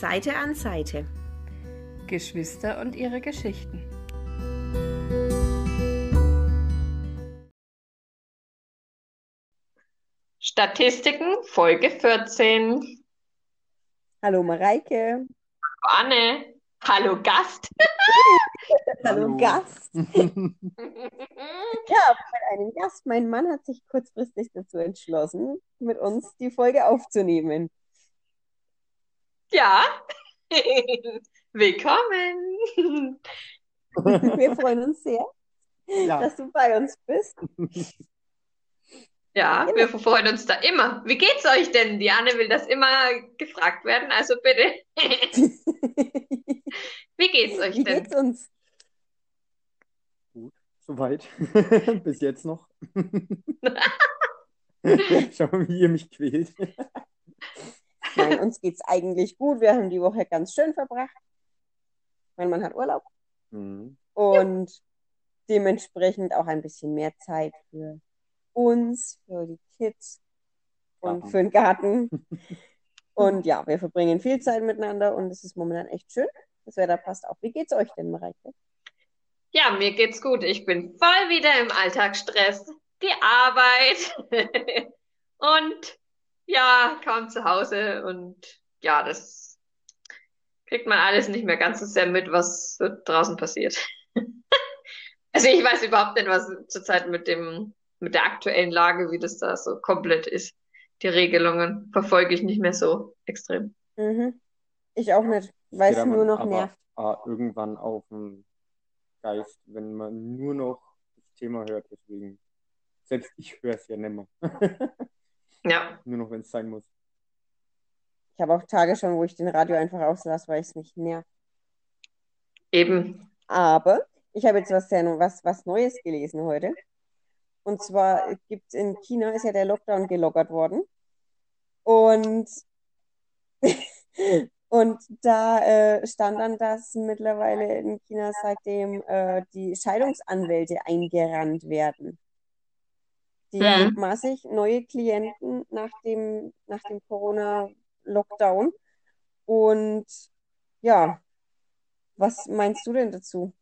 Seite an Seite. Geschwister und ihre Geschichten. Statistiken, Folge 14. Hallo Mareike. Anne. Hallo Gast. Hallo, Hallo. Gast. Ja, mit einem Gast. Mein Mann hat sich kurzfristig dazu entschlossen, mit uns die Folge aufzunehmen. Ja. Willkommen. Wir freuen uns sehr, Ja, dass du bei uns bist. Ja, wir freuen uns da immer. Wie geht's euch denn? Die Anne will das immer gefragt werden, also bitte. Wie geht's euch Wie denn? geht's uns? gut, soweit. Bis jetzt noch. Schau mal, wie ihr mich quält. Nein, uns geht's eigentlich gut. Wir haben die Woche ganz schön verbracht. Mein Mann hat Urlaub Mhm. und dementsprechend auch ein bisschen mehr Zeit für uns, für die Kids und Garten. für den Garten. Und ja, wir verbringen viel Zeit miteinander und es ist momentan echt schön. Das Wetter passt auch. Wie geht's euch denn, Mareike? Ja, mir geht's gut. Ich bin voll wieder im Alltagsstress. Die Arbeit. Und ja, kaum zu Hause. Und ja, das kriegt man alles nicht mehr ganz so sehr mit, was so draußen passiert. Also ich weiß überhaupt nicht, was zurzeit mit dem, mit der aktuellen Lage, wie das da so komplett ist. Die Regelungen verfolge ich nicht mehr so extrem. Mhm. Ich auch nicht, weil es nur noch aber nervt. ah, irgendwann auf den Geist, wenn man nur noch das Thema hört. Deswegen, selbst ich höre es ja nicht mehr. Ja, Nur noch, wenn es sein muss. Ich habe auch Tage schon, wo ich den Radio einfach auslasse, weil es mich nervt. eben. Aber ich habe jetzt was, sehr, was, was Neues gelesen heute. Und zwar gibt es in China, ist ja der Lockdown gelockert worden. Und, und da äh, stand dann, dass mittlerweile in China seitdem äh, die Scheidungsanwälte eingerannt werden. Die Mhm. massig neue Klienten nach dem, nach dem Corona-Lockdown. Und ja, was meinst du denn dazu?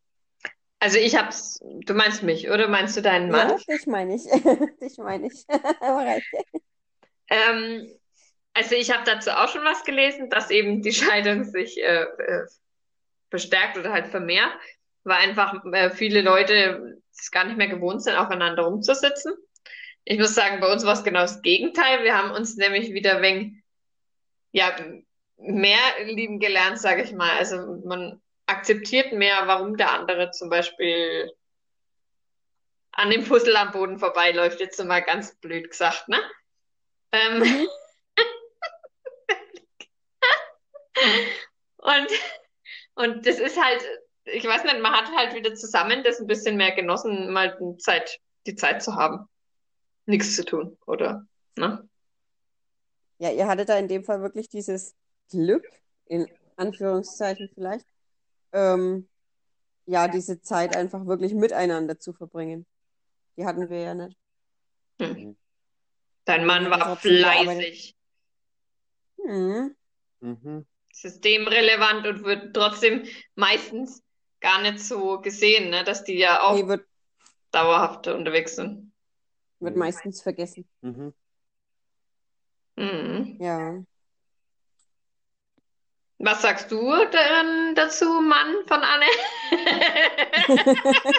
Also ich hab's, du meinst mich, oder meinst du deinen Mann? Ja, dich meine ich. Dich meine ich. Ähm, also ich habe dazu auch schon was gelesen, dass eben die Scheidung sich äh, äh, verstärkt oder halt vermehrt, weil einfach äh, viele Leute es gar nicht mehr gewohnt sind, aufeinander rumzusitzen. Ich muss sagen, bei uns war es genau das Gegenteil. Wir haben uns nämlich wieder wenig, ja, mehr lieben gelernt, sage ich mal. Also man akzeptiert mehr, warum der andere zum Beispiel an dem Puzzle am Boden vorbeiläuft, jetzt mal ganz blöd gesagt, ne? Ähm, Mhm. Und, und das ist halt, ich weiß nicht, man hat halt wieder zusammen das ein bisschen mehr genossen, mal die Zeit, die Zeit zu haben. Nichts zu tun, oder? Ne? Ja, ihr hattet da in dem Fall wirklich dieses Glück, in Anführungszeichen vielleicht, ähm, ja, diese Zeit einfach wirklich miteinander zu verbringen. Die hatten wir ja nicht. Hm. Dein Mann war fleißig, Hm. Mhm. systemrelevant und wird trotzdem meistens gar nicht so gesehen, ne? Dass die ja auch Nee, wird, dauerhaft unterwegs sind. Wird Mhm. meistens vergessen. Mhm. Mhm. Ja. Was sagst du denn dazu, Mann von Anne?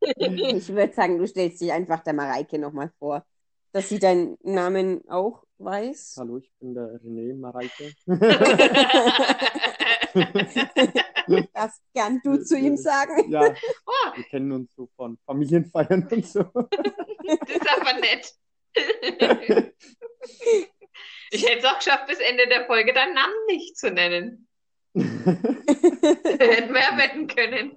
Ich würde sagen, du stellst dich einfach der Mareike nochmal vor, dass sie deinen Namen auch weiß. Hallo, ich bin der René Mareike. Darfst gern du zu ihm sagen. Ja, Oh, wir kennen uns so von Familienfeiern und so. das ist aber nett. Ich hätte es auch geschafft, bis Ende der Folge deinen Namen nicht zu nennen. Hätten wir ja wetten können.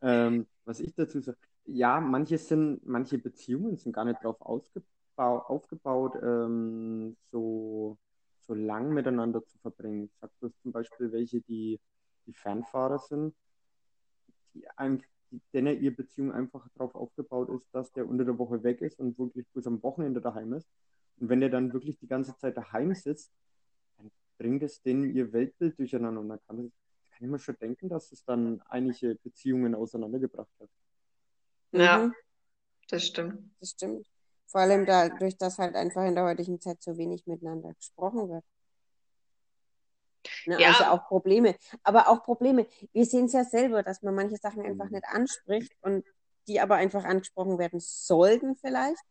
Ähm, was ich dazu sage, ja, manche sind, manche Beziehungen sind gar nicht darauf aufgebaut, ähm, so, so lang miteinander zu verbringen. Ich sag bloß zum Beispiel welche, die, die Fernfahrer sind, die, ein- denn ihre Beziehung einfach darauf aufgebaut ist, dass der unter der Woche weg ist und wirklich bloß am Wochenende daheim ist. Und wenn der dann wirklich die ganze Zeit daheim sitzt, dann bringt es denen ihr Weltbild durcheinander. Und dann kann, kann ich mir schon denken, dass es dann einige Beziehungen auseinandergebracht hat. Ja, Mhm. das stimmt. Das stimmt. Vor allem dadurch, dass halt einfach in der heutigen Zeit so wenig miteinander gesprochen wird. Ne, Ja. Also auch Probleme. Aber auch Probleme. Wir sehen es ja selber, dass man manche Sachen einfach nicht anspricht und die aber einfach angesprochen werden sollten vielleicht,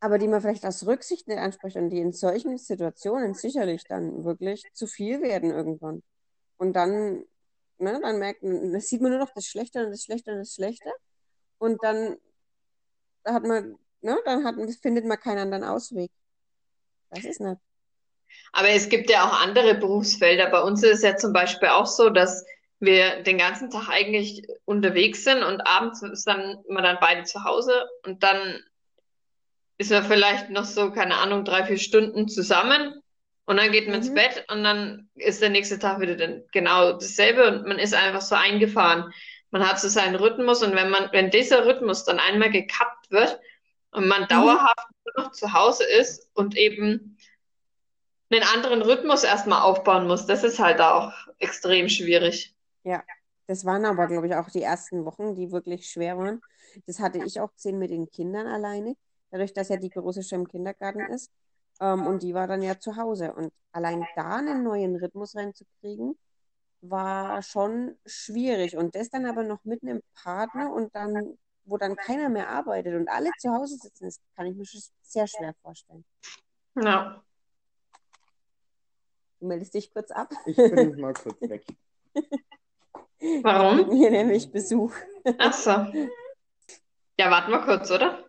aber die man vielleicht aus Rücksicht nicht anspricht und die in solchen Situationen sicherlich dann wirklich zu viel werden irgendwann. Und dann, ne, dann merkt man, das sieht man nur noch das Schlechte und das Schlechte und das Schlechte. Und dann hat man, ne, dann hat, findet man keinen anderen Ausweg. Das ist nicht. Aber es gibt ja auch andere Berufsfelder. Bei uns ist es ja zum Beispiel auch so, dass wir den ganzen Tag eigentlich unterwegs sind und abends ist dann immer dann beide zu Hause und dann ist man vielleicht noch so, keine Ahnung, drei, vier Stunden zusammen und dann geht man ins Mhm. Bett und dann ist der nächste Tag wieder dann genau dasselbe und man ist einfach so eingefahren. Man hat so seinen Rhythmus und wenn man, wenn dieser Rhythmus dann einmal gekappt wird und man dauerhaft nur noch zu Hause ist und eben einen anderen Rhythmus erstmal aufbauen muss, das ist halt auch extrem schwierig. Das waren aber, glaube ich, auch die ersten Wochen, die wirklich schwer waren. Das hatte ich auch gesehen mit den Kindern alleine, dadurch, dass ja die Große schon im Kindergarten ist. Ähm, und die war dann ja zu Hause. Und allein da einen neuen Rhythmus reinzukriegen, war schon schwierig. Und das dann aber noch mit einem Partner und dann, wo dann keiner mehr arbeitet und alle zu Hause sitzen, das kann ich mir schon sehr schwer vorstellen. Ja. Du meldest dich kurz ab. Ich bin mal kurz weg. Warum? Hier nämlich Besuch. Ach so. Ja, warten wir kurz, oder?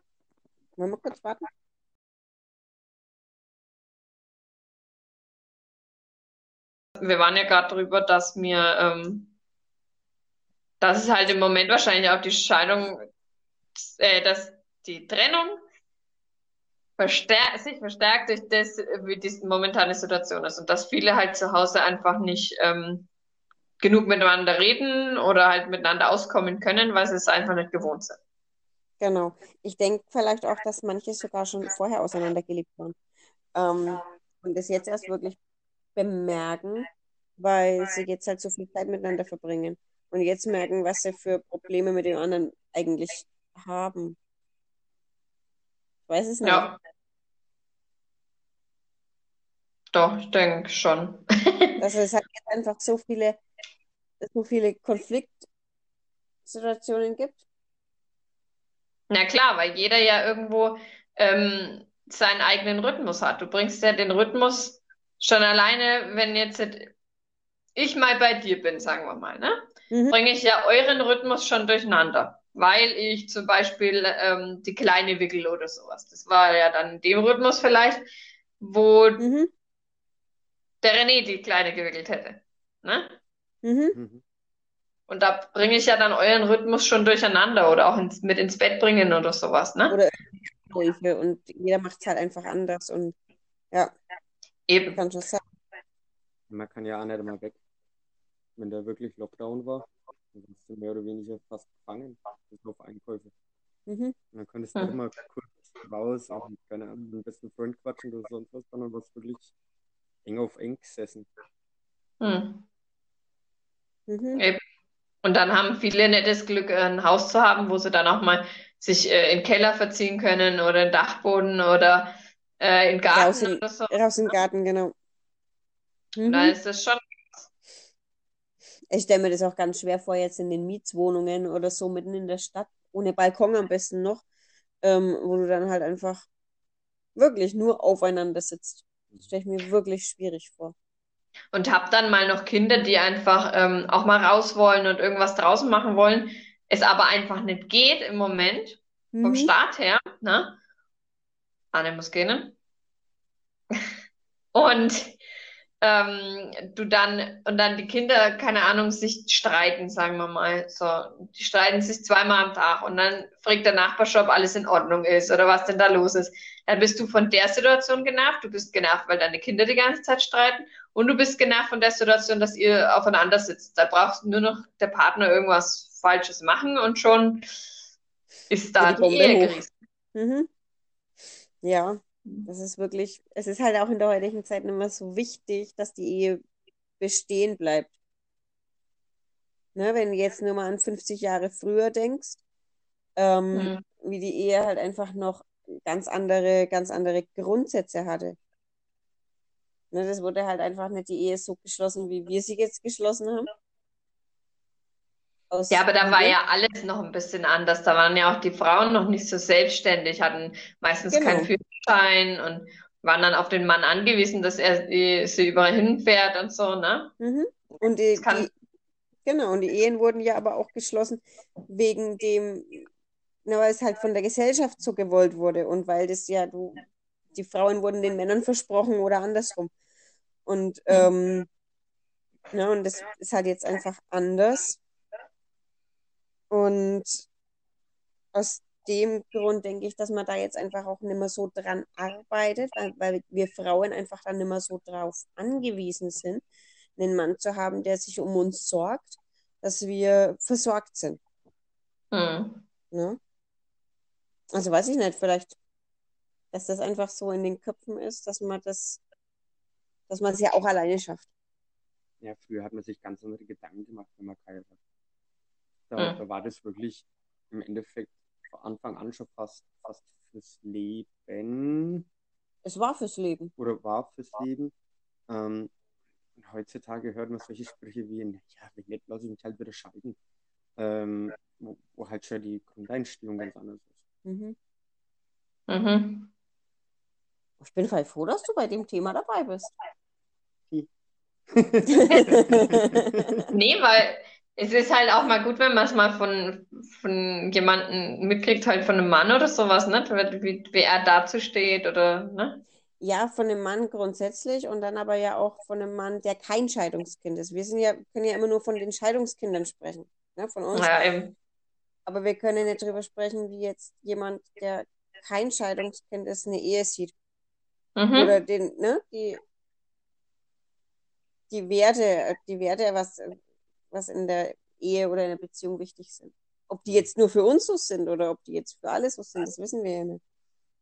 Wollen wir kurz warten? Wir waren ja gerade drüber, dass mir, ähm, dass es halt im Moment wahrscheinlich auch die Scheidung, äh, dass die Trennung verstär sich verstärkt durch das, wie die momentane Situation ist und dass viele halt zu Hause einfach nicht ähm, genug miteinander reden oder halt miteinander auskommen können, weil sie es einfach nicht gewohnt sind. Genau. Ich denke vielleicht auch, dass manche sogar schon vorher auseinandergelebt waren. Ähm, und das jetzt erst wirklich bemerken, weil sie jetzt halt so viel Zeit miteinander verbringen. Und jetzt merken, was sie für Probleme mit den anderen eigentlich haben. Ich weiß es nicht. Ja. Doch, ich denke schon. Also es hat jetzt einfach so viele, so viele Konfliktsituationen gibt. Na klar, weil jeder ja irgendwo ähm, seinen eigenen Rhythmus hat. Du bringst ja den Rhythmus schon alleine, wenn jetzt ich mal bei dir bin, sagen wir mal, ne? Mhm. Bringe ich ja euren Rhythmus schon durcheinander. Weil ich zum Beispiel ähm, die Kleine wickel oder sowas. Das war ja dann in dem Rhythmus vielleicht, wo Mhm. der René die Kleine gewickelt hätte. Ne? Mhm. Mhm. Und da bringe ich ja dann euren Rhythmus schon durcheinander oder auch ins, mit ins Bett bringen oder sowas, ne? Oder und jeder macht es halt einfach anders und ja, Eben. kann schon sein. Man kann ja auch nicht immer weg. Wenn da wirklich Lockdown war, dann warst du mehr oder weniger fast gefangen, bis auf Einkäufe. Mhm. Und dann konntest du Hm. immer kurz raus, auch mit, dem besten Freund quatschen oder sonst was, sondern warst wirklich eng auf eng gesessen. Hm. Mhm. Eben. Und dann haben viele nicht das Glück, ein Haus zu haben, wo sie dann auch mal sich äh, in den Keller verziehen können oder in den Dachboden oder äh, in den Raus Garten in, so. raus in den Garten, genau. Und da Mhm. ist es schon, Ich stelle mir das auch ganz schwer vor, jetzt in den Mietswohnungen oder so mitten in der Stadt, ohne Balkon am besten noch, ähm, wo du dann halt einfach wirklich nur aufeinander sitzt. Das stelle ich mir wirklich schwierig vor. und hab dann mal noch Kinder, die einfach ähm, auch mal raus wollen und irgendwas draußen machen wollen, es aber einfach nicht geht im Moment, vom Mhm. Start her, ne? Anne muss gehen. Und ähm, du dann, und dann die Kinder, keine Ahnung, sich streiten, sagen wir mal. So, die streiten sich zweimal am Tag und dann fragt der Nachbar schon, ob alles in Ordnung ist oder was denn da los ist. Dann bist du von der Situation genervt, du bist genervt, weil deine Kinder die ganze Zeit streiten und du bist genervt von der Situation, dass ihr aufeinander sitzt. Da brauchst nur noch der Partner irgendwas Falsches machen und schon ist da Geht die die Ehe gerissen. Mhm. Ja, das ist wirklich, es ist halt auch in der heutigen Zeit nicht mehr so wichtig, dass die Ehe bestehen bleibt. Ne, wenn du jetzt nur mal an 50 Jahre früher denkst, ähm, Mhm. wie die Ehe halt einfach noch ganz andere, ganz andere Grundsätze hatte. Ne, das wurde halt einfach nicht die Ehe so geschlossen, wie wir sie jetzt geschlossen haben. Aus Ja, aber da war ja alles noch ein bisschen anders. Da waren ja auch die Frauen noch nicht so selbstständig, hatten meistens keinen Genau. Führerschein und waren dann auf den Mann angewiesen, dass er die, sie überall hinfährt und so, ne? Mhm. Und die, kann, die, genau, und die Ehen wurden ja aber auch geschlossen wegen dem, na, weil es halt von der Gesellschaft so gewollt wurde und weil das ja, du, die Frauen wurden den Männern versprochen oder andersrum. Und, ähm, na, und das ist halt jetzt einfach anders. Und aus dem Grund denke ich, dass man da jetzt einfach auch nicht mehr so dran arbeitet, weil, weil wir Frauen einfach dann nicht mehr so drauf angewiesen sind, einen Mann zu haben, der sich um uns sorgt, dass wir versorgt sind. hm. Ne? Also weiß ich nicht, vielleicht, dass das einfach so in den Köpfen ist, dass man das, dass man es ja auch alleine schafft. Ja, früher hat man sich ganz andere Gedanken gemacht, wenn man geheiratet hat. Da, Hm. da war das wirklich im Endeffekt von Anfang an schon fast, fast fürs Leben Es war fürs Leben. oder war fürs Leben. Ähm, heutzutage hört man solche Sprüche wie, ja, wenn nicht, lasse ich mich halt wieder scheiden. Ähm, wo, wo halt schon die Grundeinstellung ganz anders ist. Mhm. Mhm. Ich bin voll froh, dass du bei dem Thema dabei bist. Nee, weil es ist halt auch mal gut, wenn man es mal von, von jemandem mitkriegt, halt von einem Mann oder sowas, ne? Wie, wie er dazu steht oder, ne? Ja, von einem Mann grundsätzlich und dann aber ja auch von einem Mann, der kein Scheidungskind ist. Wir sind ja, können ja immer nur von den Scheidungskindern sprechen, ne, von uns. Ja, eben. Aber wir können nicht drüber sprechen, wie jetzt jemand, der kein Scheidungskind ist, eine Ehe sieht. Mhm. Oder den, ne, die, die Werte, die Werte, was, was in der Ehe oder in der Beziehung wichtig sind. Ob die jetzt nur für uns so sind oder ob die jetzt für alle so sind, das wissen wir ja nicht.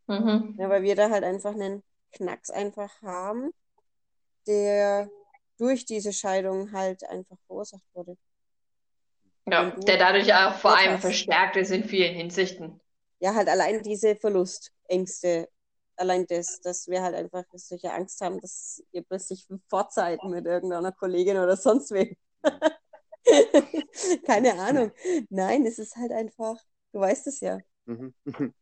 Mhm. Ja, weil wir da halt einfach einen Knacks einfach haben, der durch diese Scheidung halt einfach verursacht wurde. Ja, der dadurch auch vor Geld allem verstärkt ist in vielen Hinsichten. Ja, halt allein diese Verlustängste, allein das, dass wir halt einfach solche Angst haben, dass ihr plötzlich fortseid mit irgendeiner Kollegin oder sonst wem. Keine Ahnung. Nein, es ist halt einfach, du weißt es ja. Mhm.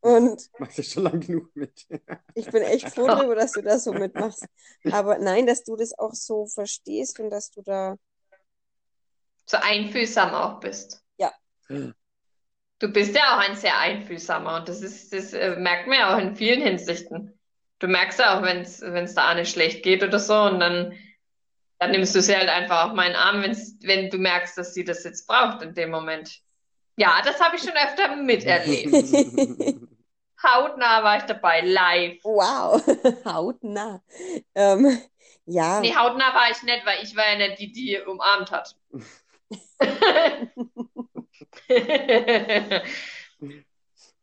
Und Machst du schon lang genug mit. ich bin echt froh darüber, dass du da so mitmachst. Aber nein, dass du das auch so verstehst und dass du da, So einfühlsam auch bist. Ja. Du bist ja auch ein sehr einfühlsamer und das ist, das äh, merkt man ja auch in vielen Hinsichten. Du merkst ja auch, wenn es wenn es da Anne schlecht geht oder so und dann, dann nimmst du sie halt einfach auf meinen Arm, wenn du merkst, dass sie das jetzt braucht in dem Moment. Ja, das habe ich schon öfter miterlebt. Hautnah war ich dabei, live. wow, hautnah. Ähm, ja, Nee, hautnah war ich nicht, weil ich war ja nicht die, die umarmt hat.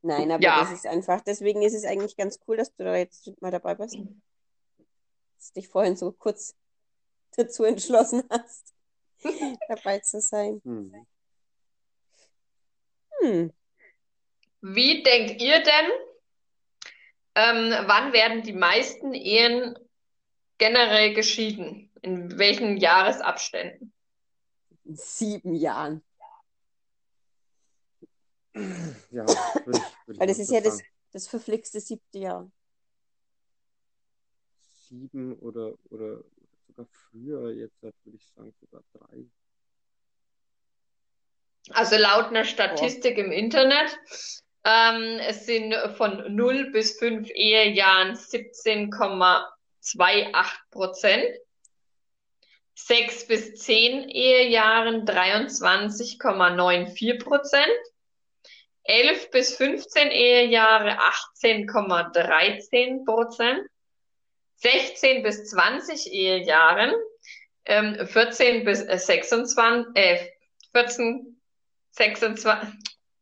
nein, aber Ja. das ist einfach, deswegen ist es eigentlich ganz cool, dass du da jetzt mal dabei bist. Dass du dich vorhin so kurz dazu entschlossen hast, dabei zu sein. Hm. Hm. Wie denkt ihr denn, ähm, wann werden die meisten Ehen generell geschieden? In welchen Jahresabständen? In sieben Jahren. Ja, würde ich, würde ich Weil das ist so ja das, das verflixte siebte Jahr. Sieben oder, oder sogar früher, jetzt würde ich sagen sogar drei. Also laut einer Statistik im Internet, ähm, es sind von 0 bis 5 Ehejahren 17,28 Prozent. 6 bis 10 Ehejahren 23,94 Prozent. 11 bis 15 Ehejahre 18,13 Prozent. 16 bis 20 Ehejahren ähm, 14 bis äh, 26, äh, 14, 26,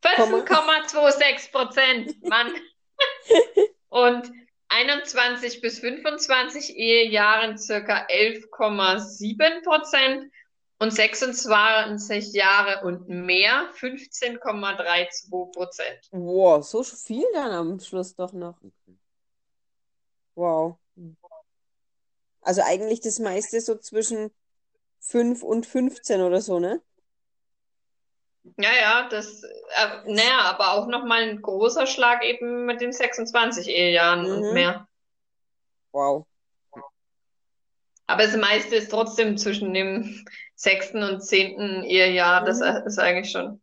14,26 Prozent, Mann. Und 21 bis 25 Ehejahren circa 11,7 Prozent und 26 Jahre und mehr 15,32 Prozent. Wow, so viel dann am Schluss doch noch. Wow. Also eigentlich das meiste so zwischen 5 und 15 oder so, ne? Ja, ja, das, äh, naja, aber auch nochmal ein großer Schlag eben mit den 26 Ehejahren Mhm. und mehr. Wow. Aber das meiste ist trotzdem zwischen dem sechsten und zehnten Ehejahr. Das Mhm. ist eigentlich schon.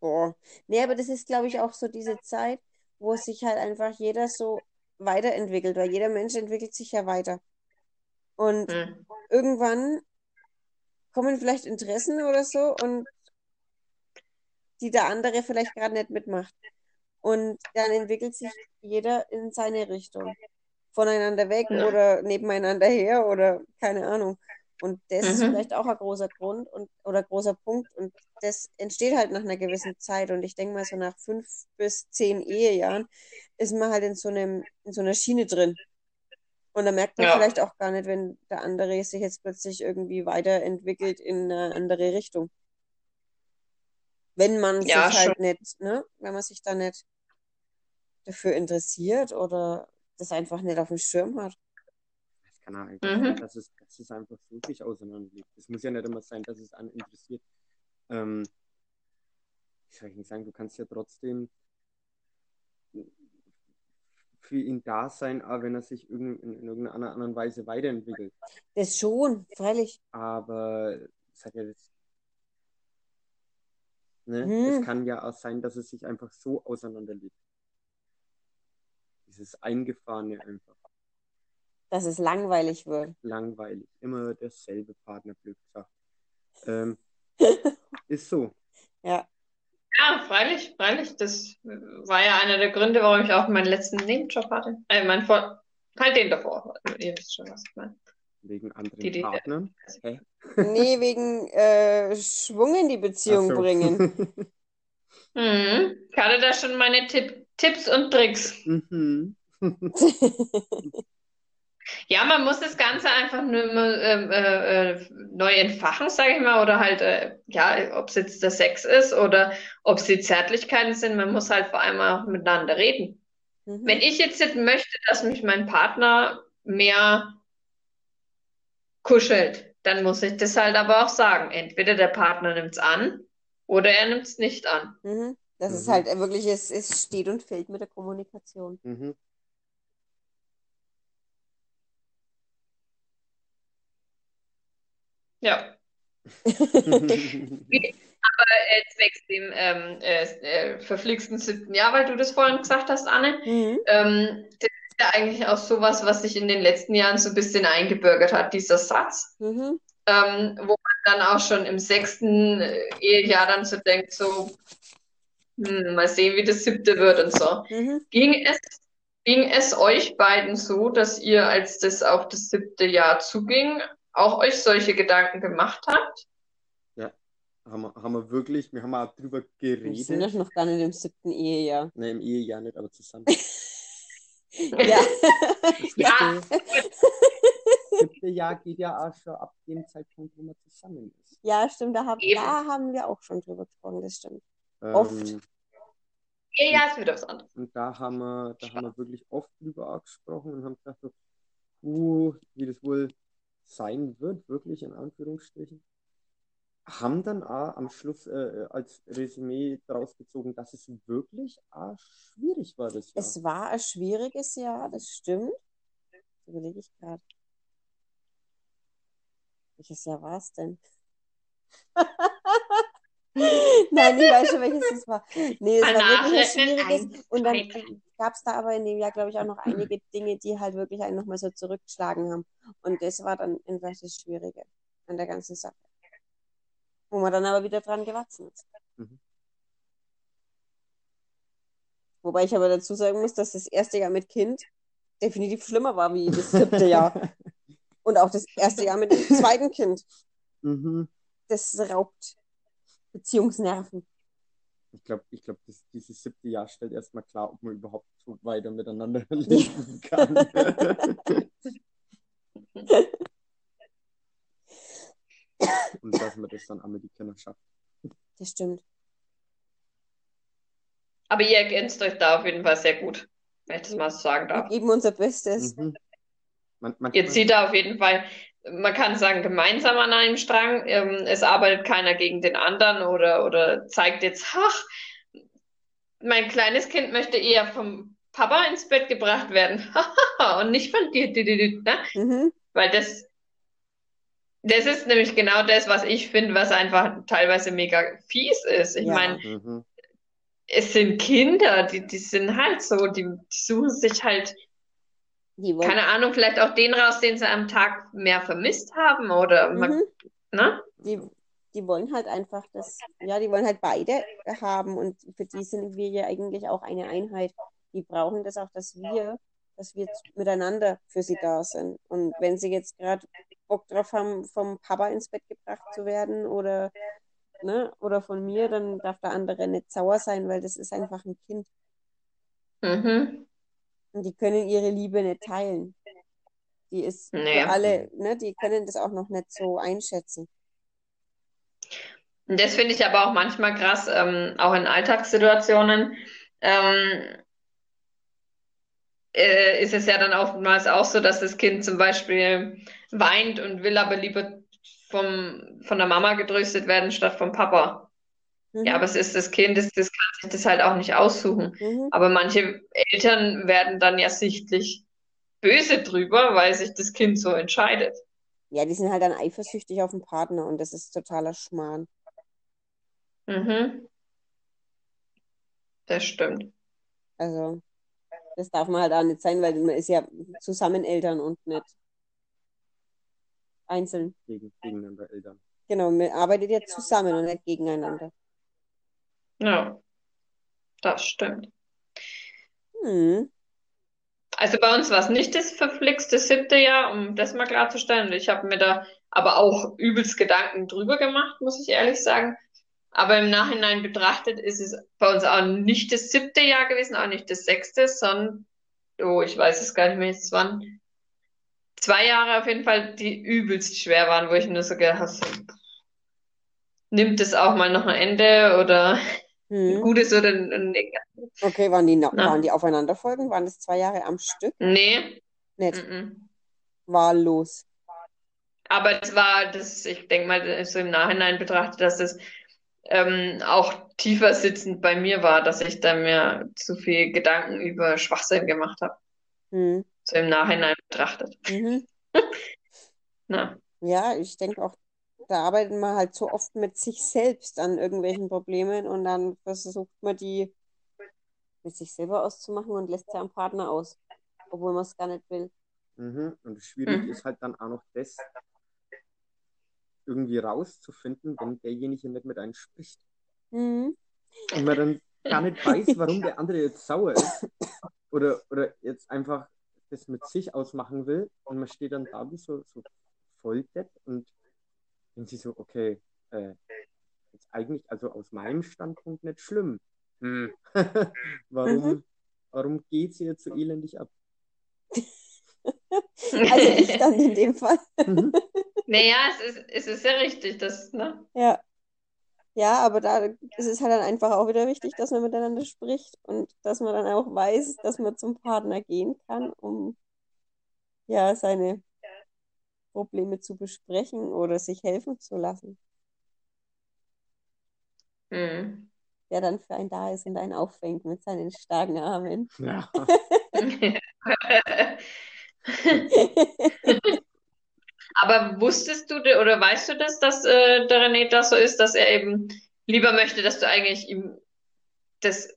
Boah. Nee, aber das ist, glaube ich, auch so diese Zeit, wo sich halt einfach jeder so weiterentwickelt, weil jeder Mensch entwickelt sich ja weiter. Und Hm. irgendwann kommen vielleicht Interessen oder so und die der andere vielleicht gerade nicht mitmacht. Und dann entwickelt sich jeder in seine Richtung. Voneinander weg Ja. oder nebeneinander her oder keine Ahnung. Und das ist Mhm. vielleicht auch ein großer Grund und oder großer Punkt. Und das entsteht halt nach einer gewissen Zeit. Und ich denke mal, so nach fünf bis zehn Ehejahren ist man halt in so einem, in so einer Schiene drin. Und da merkt man Ja. vielleicht auch gar nicht, wenn der andere sich jetzt plötzlich irgendwie weiterentwickelt in eine andere Richtung. Wenn man Ja, sich halt nicht, ne, wenn man sich da nicht dafür interessiert oder das einfach nicht auf dem Schirm hat. Das kann auch einfach Mhm. sein, dass es, dass es einfach so sich auseinanderliegt. Es muss ja nicht immer sein, dass es einen interessiert. Ähm, wie soll ich denn sagen, du kannst ja trotzdem für ihn da sein, auch wenn er sich in, in irgendeiner anderen Weise weiterentwickelt. Das schon, freilich. Aber es hat ja das. Ne? Mhm. Es kann ja auch sein, dass es sich einfach so auseinanderliegt. Dieses Eingefahrene einfach. Dass es langweilig wird. langweilig. Immer derselbe Partner, blöd gesagt. Ähm, ist so. Ja. Ja, freilich, freilich. Das war ja einer der Gründe, warum ich auch meinen letzten Nebenjob hatte. Äh, mein Vor halt den davor. Ihr wisst schon, was ich meine. Wegen anderen Die- die- Partnern. Hä? Nee, wegen äh, Schwung in die Beziehung so. bringen. Mhm. Ich hatte da schon meine Tipp Tipps und Tricks. mhm. Ja, man muss das Ganze einfach nur ähm, äh, äh, neu entfachen, sage ich mal, oder halt, äh, ja, ob es jetzt der Sex ist oder ob es die Zärtlichkeiten sind, man muss halt vor allem auch miteinander reden. Mhm. Wenn ich jetzt nicht möchte, dass mich mein Partner mehr kuschelt, dann muss ich das halt aber auch sagen. Entweder der Partner nimmt es an oder er nimmt es nicht an. Mhm. Das ist Mhm. halt wirklich, es, es steht und fällt mit der Kommunikation. Mhm. Ja. Äh, zwecks dem ähm, äh, äh, verflixten siebten Jahr, weil du das vorhin gesagt hast, Anne. Mhm. Ähm, das ist ja eigentlich auch sowas, was sich in den letzten Jahren so ein bisschen eingebürgert hat, dieser Satz. Mhm. ähm, wo man dann auch schon im sechsten äh, Ehejahr dann so denkt, so, hm, mal sehen, wie das siebte wird und so. Mhm. Ging es, ging es euch beiden so, dass ihr, als das auf das siebte Jahr zuging, auch euch solche Gedanken gemacht habt? haben, wir, haben wir wirklich, wir haben auch drüber Wir sind geredet. ja noch gar nicht im siebten Ehejahr. Ne, im Ehejahr nicht, aber zusammen. Ja. Ja. Das siebte Jahr geht ja auch schon ab dem Zeitpunkt, wo man zusammen ist. Ja, stimmt, da, hab, da haben wir auch schon drüber gesprochen, das stimmt. Oft. Ähm, Ehejahr ist wieder was anderes. Und da haben wir, da haben wir wirklich oft drüber gesprochen und haben gedacht, so, uh, wie das wohl sein wird, wirklich in Anführungsstrichen. Haben dann auch am Schluss äh, als Resümee daraus gezogen, dass es wirklich auch schwierig war, das Jahr. Es war ein schwieriges Jahr, das stimmt. Das überlege ich gerade. Welches Jahr war es denn? Nein, ich weiß schon, welches es war. Nee, es war wirklich schwieriges. Und dann gab es da aber in dem Jahr, glaube ich, auch noch einige Dinge, die halt wirklich einen nochmal so zurückgeschlagen haben. Und das war dann einfach das Schwierige an der ganzen Sache. Wo man dann aber wieder dran gewachsen ist. Mhm. Wobei ich aber dazu sagen muss, dass das erste Jahr mit Kind definitiv schlimmer war wie das siebte Jahr. Und auch das erste Jahr mit dem zweiten Kind. Mhm. Das raubt Beziehungsnerven. Ich glaube, ich glaub, das- dieses siebte Jahr stellt erstmal klar, ob man überhaupt weiter miteinander leben kann. Und dass man das dann auch mit den Kindern schafft. Das stimmt. Aber ihr ergänzt euch da auf jeden Fall sehr gut, wenn ich das mal so sagen Wir darf. geben unser Bestes. Mhm. Man, Ihr manchmal, zieht da auf jeden Fall, man kann sagen, gemeinsam an einem Strang. Ähm, es arbeitet keiner gegen den anderen oder, oder zeigt jetzt, ach, mein kleines Kind möchte eher vom Papa ins Bett gebracht werden und nicht von dir. di, di, di, Ne? Mhm. Weil das, das ist nämlich genau das, was ich finde, was einfach teilweise mega fies ist. Ich Ja. meine, mhm. es sind Kinder, die, die sind halt so, die, die suchen sich halt, keine Ahnung, vielleicht auch den raus, den sie am Tag mehr vermisst haben oder man, mhm. ne? die, die wollen halt einfach das, ja, die wollen halt beide haben und für die sind wir ja eigentlich auch eine Einheit. Die brauchen das auch, dass wir, dass wir miteinander für sie da sind. Und wenn sie jetzt gerade Bock drauf haben, vom Papa ins Bett gebracht zu werden oder, ne, oder von mir, dann darf der andere nicht sauer sein, weil das ist einfach ein Kind. Mhm. Und die können ihre Liebe nicht teilen. Die ist Nee. für alle, ne, die können das auch noch nicht so einschätzen. Und das finde ich aber auch manchmal krass, ähm, auch in Alltagssituationen. Ähm, äh, ist es ja dann oftmals auch so, dass das Kind zum Beispiel weint und will aber lieber vom, von der Mama getröstet werden statt vom Papa. Mhm. Ja, aber es ist das Kind, das, das kann sich das halt auch nicht aussuchen. Mhm. Aber manche Eltern werden dann ja sichtlich böse drüber, weil sich das Kind so entscheidet. Ja, die sind halt dann eifersüchtig auf den Partner und das ist totaler Schmarrn. Mhm. Das stimmt. Also, das darf man halt auch nicht sein, weil man ist ja zusammen Eltern und nicht einzeln. Gegen, gegeneinander Eltern. Genau, man arbeitet ja zusammen und nicht gegeneinander. Ja, das stimmt. Hm. Also bei uns war es nicht das verflixte siebte Jahr, um das mal klarzustellen. Ich habe mir da aber auch übelst Gedanken drüber gemacht, muss ich ehrlich sagen. Aber im Nachhinein betrachtet ist es bei uns auch nicht das siebte Jahr gewesen, auch nicht das sechste, sondern, oh, ich weiß es gar nicht mehr, es waren zwei Jahre auf jeden Fall, die übelst schwer waren, wo ich nur so gedacht habe, nimmt es auch mal noch ein Ende oder Hm. Gutes oder ein Negatives? Okay, waren die, waren die aufeinanderfolgend? Waren das zwei Jahre am Stück? Nee, Nicht. mhm. Wahllos. Aber es war das, ich denke mal, so im Nachhinein betrachtet, dass es ähm, auch tiefer sitzend bei mir war, dass ich da mir zu viel Gedanken über Schwachsinn gemacht habe. Hm. So im Nachhinein betrachtet. Mhm. Na, Ja, ich denke auch, da arbeitet man halt so oft mit sich selbst an irgendwelchen Problemen und dann versucht man die mit sich selber auszumachen und lässt sie am Partner aus, obwohl man es gar nicht will. Mhm. Und das Schwierige Mhm. ist halt dann auch noch das, irgendwie rauszufinden, wenn derjenige nicht mit einem spricht. Mhm. Und man dann gar nicht weiß, warum der andere jetzt sauer ist oder, oder jetzt einfach das mit sich ausmachen will und man steht dann da wie so, so voll depp und denkt sich so, okay, äh, jetzt eigentlich, also aus meinem Standpunkt nicht schlimm. Hm. warum, Mhm. warum geht sie jetzt so elendig ab? Also ich dann in dem Fall. Mhm. naja, es ist, es ist ja richtig, das, ne? Ja. Ja, aber da ist es halt dann einfach auch wieder wichtig, dass man miteinander spricht und dass man dann auch weiß, dass man zum Partner gehen kann, um ja seine Probleme zu besprechen oder sich helfen zu lassen. Hm. Der dann für einen da ist und einen auffängt mit seinen starken Armen. Ja. Aber wusstest du de- oder weißt du das, dass äh, der René das so ist, dass er eben lieber möchte, dass du eigentlich ihm das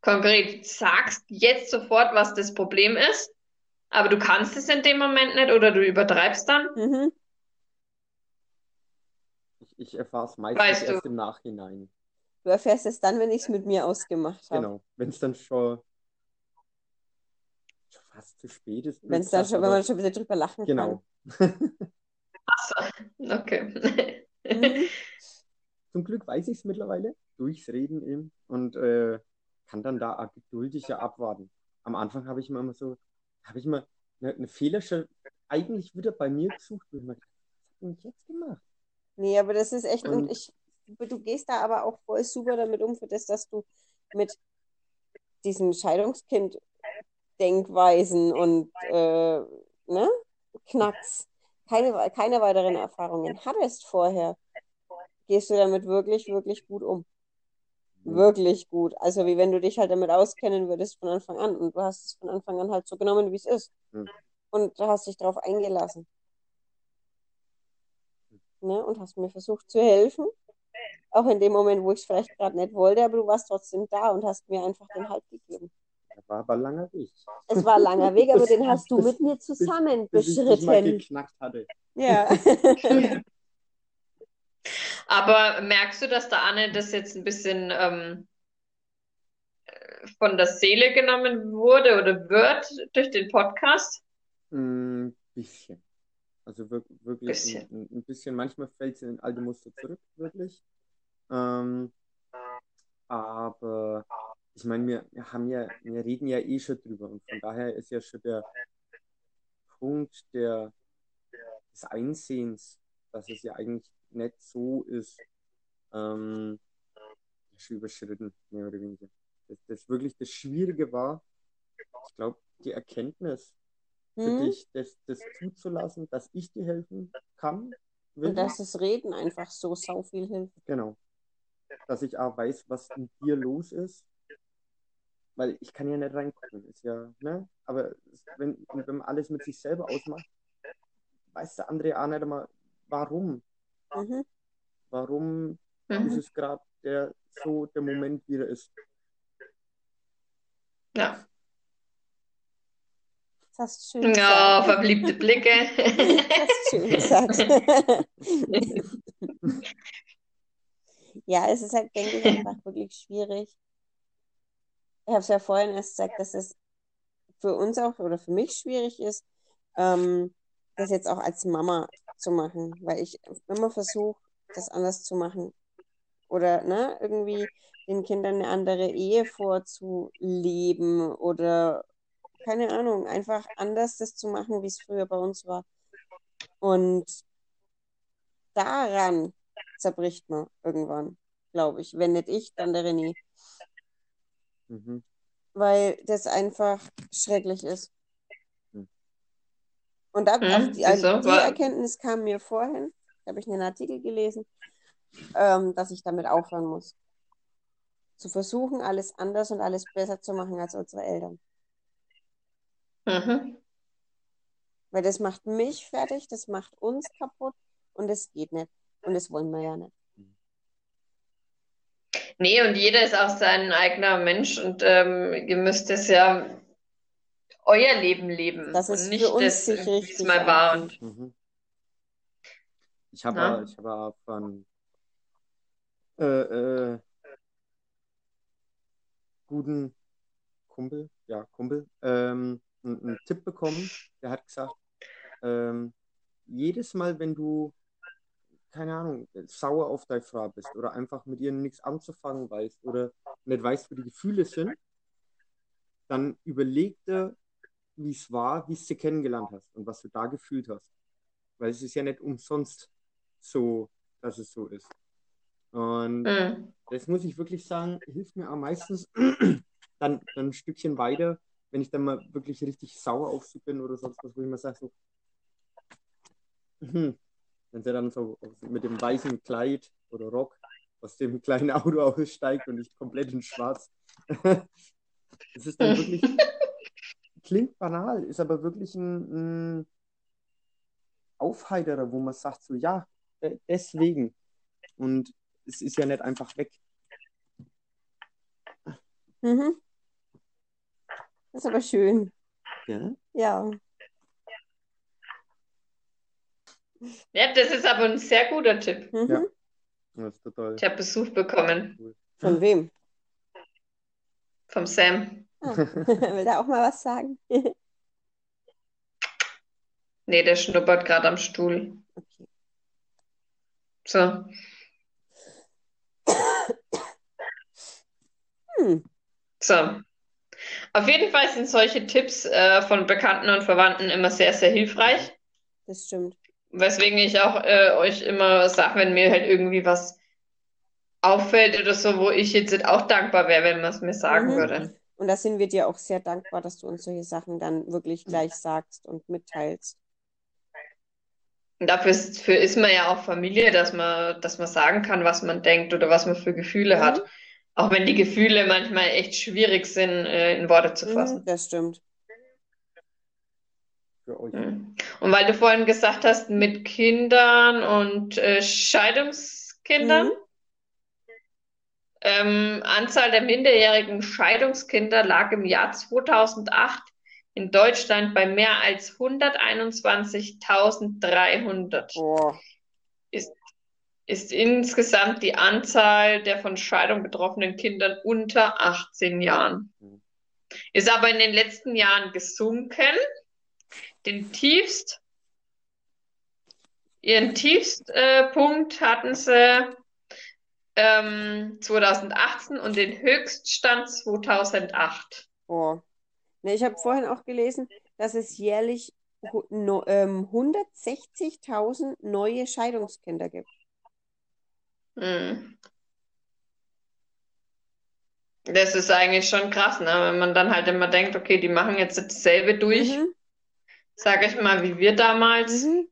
konkret sagst, jetzt sofort, was das Problem ist, aber du kannst es in dem Moment nicht oder du übertreibst dann? Mhm. Ich, ich erfahre es meistens Weißt du. erst im Nachhinein. Du erfährst es dann, wenn ich es mit mir ausgemacht habe. Genau. Wenn es dann schon, schon fast zu spät ist. Wenn es dann schon, wenn man schon wieder drüber lachen genau. Okay. kann. Mhm. Zum Glück weiß ich es mittlerweile, durchs Reden eben, und äh, kann dann da geduldiger abwarten. Am Anfang habe ich mir immer so, habe ich mal eine, eine Fehlerstelle eigentlich wieder bei mir gesucht, mir gedacht, was habe ich jetzt gemacht? Nee, aber das ist echt, und Und- ich, du gehst da aber auch voll super damit um, für das, dass du mit diesen Scheidungskind-Denkweisen und äh, ne, Knacks keine, keine weiteren Erfahrungen hattest vorher, gehst du damit wirklich, wirklich gut um. Wirklich gut. Also wie wenn du dich halt damit auskennen würdest von Anfang an. Und du hast es von Anfang an halt so genommen, wie es ist. Hm. Und du hast dich darauf eingelassen. Ne? Und hast mir versucht zu helfen. Auch in dem Moment, wo ich es vielleicht gerade nicht wollte, aber du warst trotzdem da und hast mir einfach den Halt gegeben. Das war aber ein langer Weg. Es war ein langer Weg, aber Bis- den hast du bis- mit mir zusammen Bis ich dich mal beschritten. geknackt hatte. Ja. Aber merkst du, dass der Anne das jetzt ein bisschen ähm, von der Seele genommen wurde oder wird durch den Podcast? Ein bisschen. Also wir- wirklich Bisschen. Ein, ein bisschen. Manchmal fällt sie in alte Muster zurück, wirklich. Ähm, aber ich meine, wir, wir haben ja, wir reden ja eh schon drüber und von daher ist ja schon der Punkt der, des Einsehens, dass es ja eigentlich nicht so ist, ähm, überschritten, mehr oder weniger. Das, das wirklich das Schwierige war, ich glaube, die Erkenntnis für Hm? dich, das, das zuzulassen, dass ich dir helfen kann. will. Und dass das Reden einfach so sau viel hilft. Genau. Dass ich auch weiß, was in dir los ist. Weil ich kann ja nicht reingucken. Ist ja, ne? Aber wenn, wenn man alles mit sich selber ausmacht, weiß der andere auch nicht einmal, warum. Mhm. Warum ist Mhm. es gerade der so der Moment, wie er ist. Ja. Das hast du schön Ja, gesagt. verbliebte Blicke. Das hast du schön gesagt. Ja, es ist halt, denke ich, einfach wirklich schwierig. Ich habe es ja vorhin erst gesagt, dass es für uns auch oder für mich schwierig ist, ähm, das jetzt auch als Mama zu machen, weil ich immer versuche, das anders zu machen. Oder ne, irgendwie den Kindern eine andere Ehe vorzuleben oder keine Ahnung, einfach anders das zu machen, wie es früher bei uns war. Und daran zerbricht man irgendwann, glaube ich. Wenn nicht ich, dann der René. Mhm. Weil das einfach schrecklich ist. Und da, Hm, auf die, wieso? die War- Erkenntnis kam mir vorhin, da habe ich einen Artikel gelesen, ähm, dass ich damit aufhören muss. Zu versuchen, alles anders und alles besser zu machen als unsere Eltern. Mhm. Weil das macht mich fertig, das macht uns kaputt und es geht nicht. Und das wollen wir ja nicht. Nee, und jeder ist auch sein eigener Mensch und ähm, ihr müsst es ja euer Leben leben Das und ist nicht für uns das, wie es richtig mal war. Und Mhm. Ich habe ich habe von äh, äh, guten Kumpel, ja, Kumpel, ähm, einen, einen Tipp bekommen. Der hat gesagt, ähm, jedes Mal, wenn du, keine Ahnung, sauer auf deine Frau bist oder einfach mit ihr nichts anzufangen weißt oder nicht weißt, wo die Gefühle sind, dann überleg dir, wie es war, wie es sie kennengelernt hast und was du da gefühlt hast. Weil es ist ja nicht umsonst so, dass es so ist. Und Mhm. das muss ich wirklich sagen, hilft mir am meisten dann, dann ein Stückchen weiter, wenn ich dann mal wirklich richtig sauer auf sie bin oder sonst was, wo ich mir sage, so, hm, wenn sie dann so mit dem weißen Kleid oder Rock aus dem kleinen Auto aussteigt und ich komplett in schwarz. Das ist dann wirklich, klingt banal, ist aber wirklich ein, ein Aufheiterer, wo man sagt, so, ja, de- deswegen. Und es ist ja nicht einfach weg. Mhm. Das ist aber schön. Ja? Ja. Ja, das ist aber ein sehr guter Tipp. Mhm. Ja. Das ist total Ich habe Besuch bekommen cool. Von wem? vom Sam. Ah. Will da auch mal was sagen? Nee, der schnuppert gerade am Stuhl. Okay. So. Hm. So. Auf jeden Fall sind solche Tipps äh, von Bekannten und Verwandten immer sehr, sehr hilfreich. Das stimmt. Weswegen ich auch äh, euch immer sage, wenn mir halt irgendwie was auffällt oder so, wo ich jetzt auch dankbar wäre, wenn man es mir sagen Mhm. würde. Und da sind wir dir auch sehr dankbar, dass du uns solche Sachen dann wirklich gleich sagst und mitteilst. Und dafür ist, für ist man ja auch Familie, dass man, dass man sagen kann, was man denkt oder was man für Gefühle Mhm. hat. Auch wenn die Gefühle manchmal echt schwierig sind, äh, in Worte zu Mhm, fassen. das stimmt. Für euch. Mhm. Und weil du vorhin gesagt hast, mit Kindern und äh, Scheidungskindern, Mhm. Ähm, Anzahl der minderjährigen Scheidungskinder lag im Jahr 2008 in Deutschland bei mehr als 121.300. Boah. Ist, ist insgesamt die Anzahl der von Scheidung betroffenen Kindern unter 18 Jahren. Ist aber in den letzten Jahren gesunken. Den tiefst, ihren Tiefstpunkt äh, hatten sie ähm, 2018 und den Höchststand 2008. Boah. Ne, ich habe vorhin auch gelesen, dass es jährlich no, ähm, 160.000 neue Scheidungskinder gibt. Hm. Das ist eigentlich schon krass, ne? Wenn man dann halt immer denkt, okay, die machen jetzt dasselbe durch, Mhm. sag ich mal, wie wir damals. Mhm.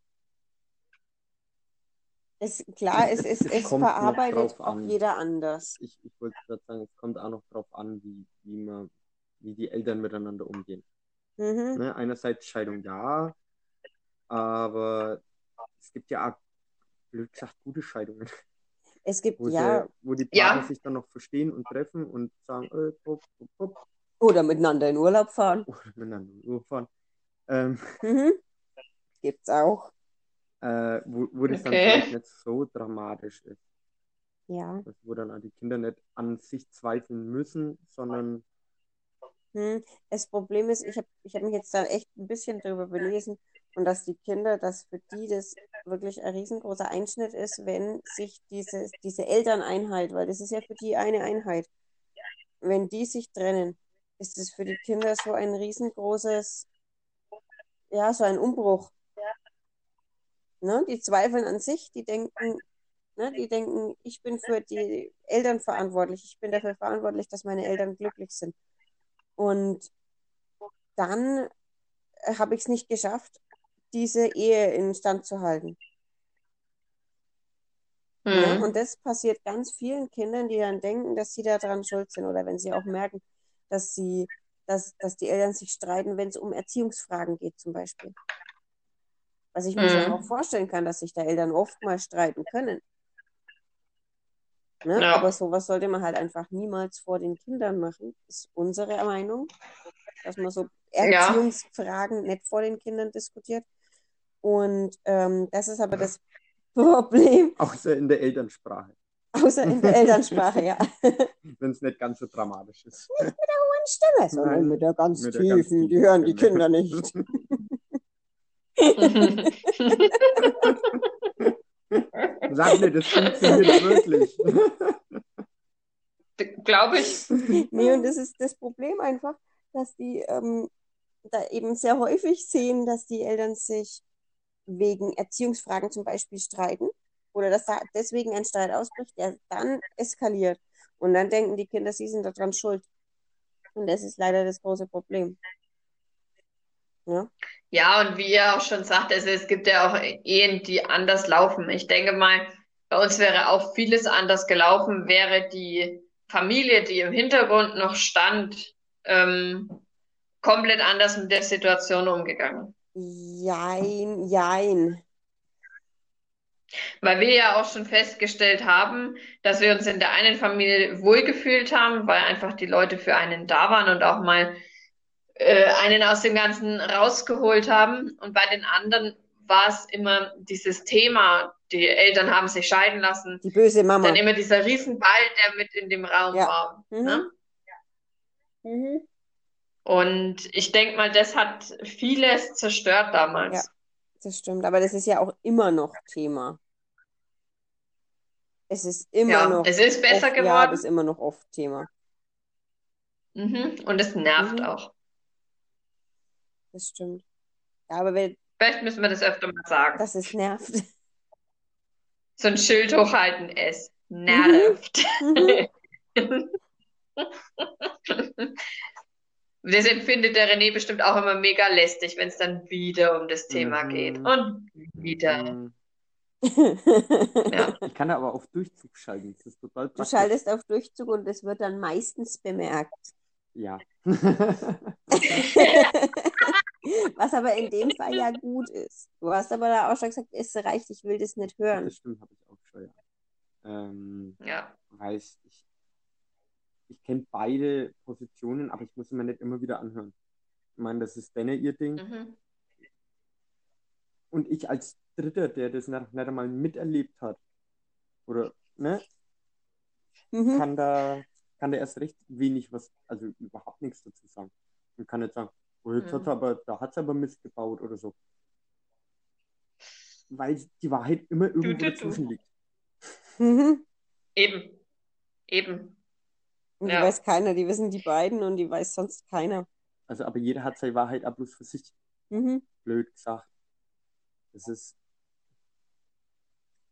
Es, klar, es, es, es noch verarbeitet auch an. jeder anders. Ich, ich wollte gerade sagen, es kommt auch noch drauf an, wie, wie man, wie die Eltern miteinander umgehen. Mhm. Ne? Einerseits Scheidung ja, aber es gibt ja auch, blöd gesagt, gute Scheidungen, Es gibt, wo, ja, sie, wo die Ja. Partner sich dann noch verstehen und treffen und sagen, äh, pup, pup, pup, oder miteinander in Urlaub fahren. oder miteinander Uhr fahren. Ähm, Mhm. Gibt's auch. Äh, wo, wo das dann Okay. vielleicht nicht so dramatisch ist. Ja. Also wo dann auch die Kinder nicht an sich zweifeln müssen, sondern Hm. Das Problem ist, ich habe ich hab mich jetzt da echt ein bisschen drüber belesen und dass die Kinder, dass für die das wirklich ein riesengroßer Einschnitt ist, wenn sich diese, diese Elterneinheit, weil das ist ja für die eine Einheit, wenn die sich trennen, ist es für die Kinder so ein riesengroßes, ja, so ein Umbruch. Ne? Die zweifeln an sich, die denken, ne, die denken, ich bin für die Eltern verantwortlich, ich bin dafür verantwortlich, dass meine Eltern glücklich sind. Und dann äh, habe ich es nicht geschafft, diese Ehe in Stand zu halten. Ja, Hm. und das passiert ganz vielen Kindern, die dann denken, dass sie daran schuld sind oder wenn sie auch merken, dass sie, dass, dass die Eltern sich streiten, wenn es um Erziehungsfragen geht zum Beispiel. Was ich mir schon Mhm. auch vorstellen kann, dass sich da Eltern oft mal streiten können. Ne? Ja. Aber sowas sollte man halt einfach niemals vor den Kindern machen, ist unsere Meinung, dass man so Ja. Erziehungsfragen nicht vor den Kindern diskutiert. Und ähm, das ist aber das Problem, außer in der Elternsprache, außer in der Elternsprache, ja. wenn es nicht ganz so dramatisch ist. hohen Stimme, sondern Nein, mit der ganz mit der ganz tiefen, die tiefen hören die. Kinder nicht. Sag mir, das funktioniert wirklich. Glaube ich. Nee, und das ist das Problem einfach, dass die ähm, da eben sehr häufig sehen, dass die Eltern sich wegen Erziehungsfragen zum Beispiel streiten oder dass da deswegen ein Streit ausbricht, der dann eskaliert. Und dann denken die Kinder, sie sind daran schuld. Und das ist leider das große Problem. Ja, Ja, und wie ihr auch schon sagt, also es gibt ja auch Ehen, die anders laufen. Ich denke mal, bei uns wäre auch vieles anders gelaufen, wäre die Familie, die im Hintergrund noch stand, ähm, komplett anders mit der Situation umgegangen. jein, jein. Weil wir ja auch schon festgestellt haben, dass wir uns in der einen Familie wohlgefühlt haben, weil einfach die Leute für einen da waren und auch mal äh, einen aus dem Ganzen rausgeholt haben. Und bei den anderen war es immer dieses Thema, die Eltern haben sich scheiden lassen. Die böse Mama. Dann immer dieser Riesenball, der mit in dem Raum Ja. war. Mhm. Ne? Mhm. Und ich denke mal, das hat vieles zerstört damals. das stimmt. Aber das ist ja auch immer noch Thema. Es ist immer Ja, noch es ist besser oft, ja, geworden. das ist immer noch oft Thema. Mhm. Und es nervt Mhm. auch. Das stimmt. Ja, aber wenn Vielleicht müssen wir das öfter mal sagen. das es nervt. So ein Schild hochhalten, es nervt. Mhm. Das empfindet der René bestimmt auch immer mega lästig, wenn es dann wieder um das Thema Mhm. geht. Und wieder. Mm, Ja. Ich kann aber auf Durchzug schalten. Das ist total Du schaltest auf Durchzug und es wird dann meistens bemerkt. Ja. Was aber in dem Fall ja gut ist. Du hast aber da auch schon gesagt, es reicht, ich will das nicht hören. Das stimmt, habe ich auch schon, ja. Ähm, Ja. heißt, ich, ich kenne beide Positionen, aber ich muss mir nicht immer wieder anhören. Ich meine, das ist denen ihr Ding. Mhm. Und ich als Dritter, der das nicht, nicht einmal miterlebt hat, oder, ne, Mhm. kann da, kann da erst recht wenig was, also überhaupt nichts dazu sagen. Und kann nicht sagen, oh, jetzt hat's Mhm. aber, da hat es aber Mist gebaut oder so. Weil die Wahrheit immer irgendwo du, du. dazwischen liegt. Mhm. Eben. Eben. Und die Ja. weiß keiner, die wissen die beiden und die weiß sonst keiner. Also, aber jeder hat seine Wahrheit auch bloß für sich. Mhm. Blöd gesagt. Das ist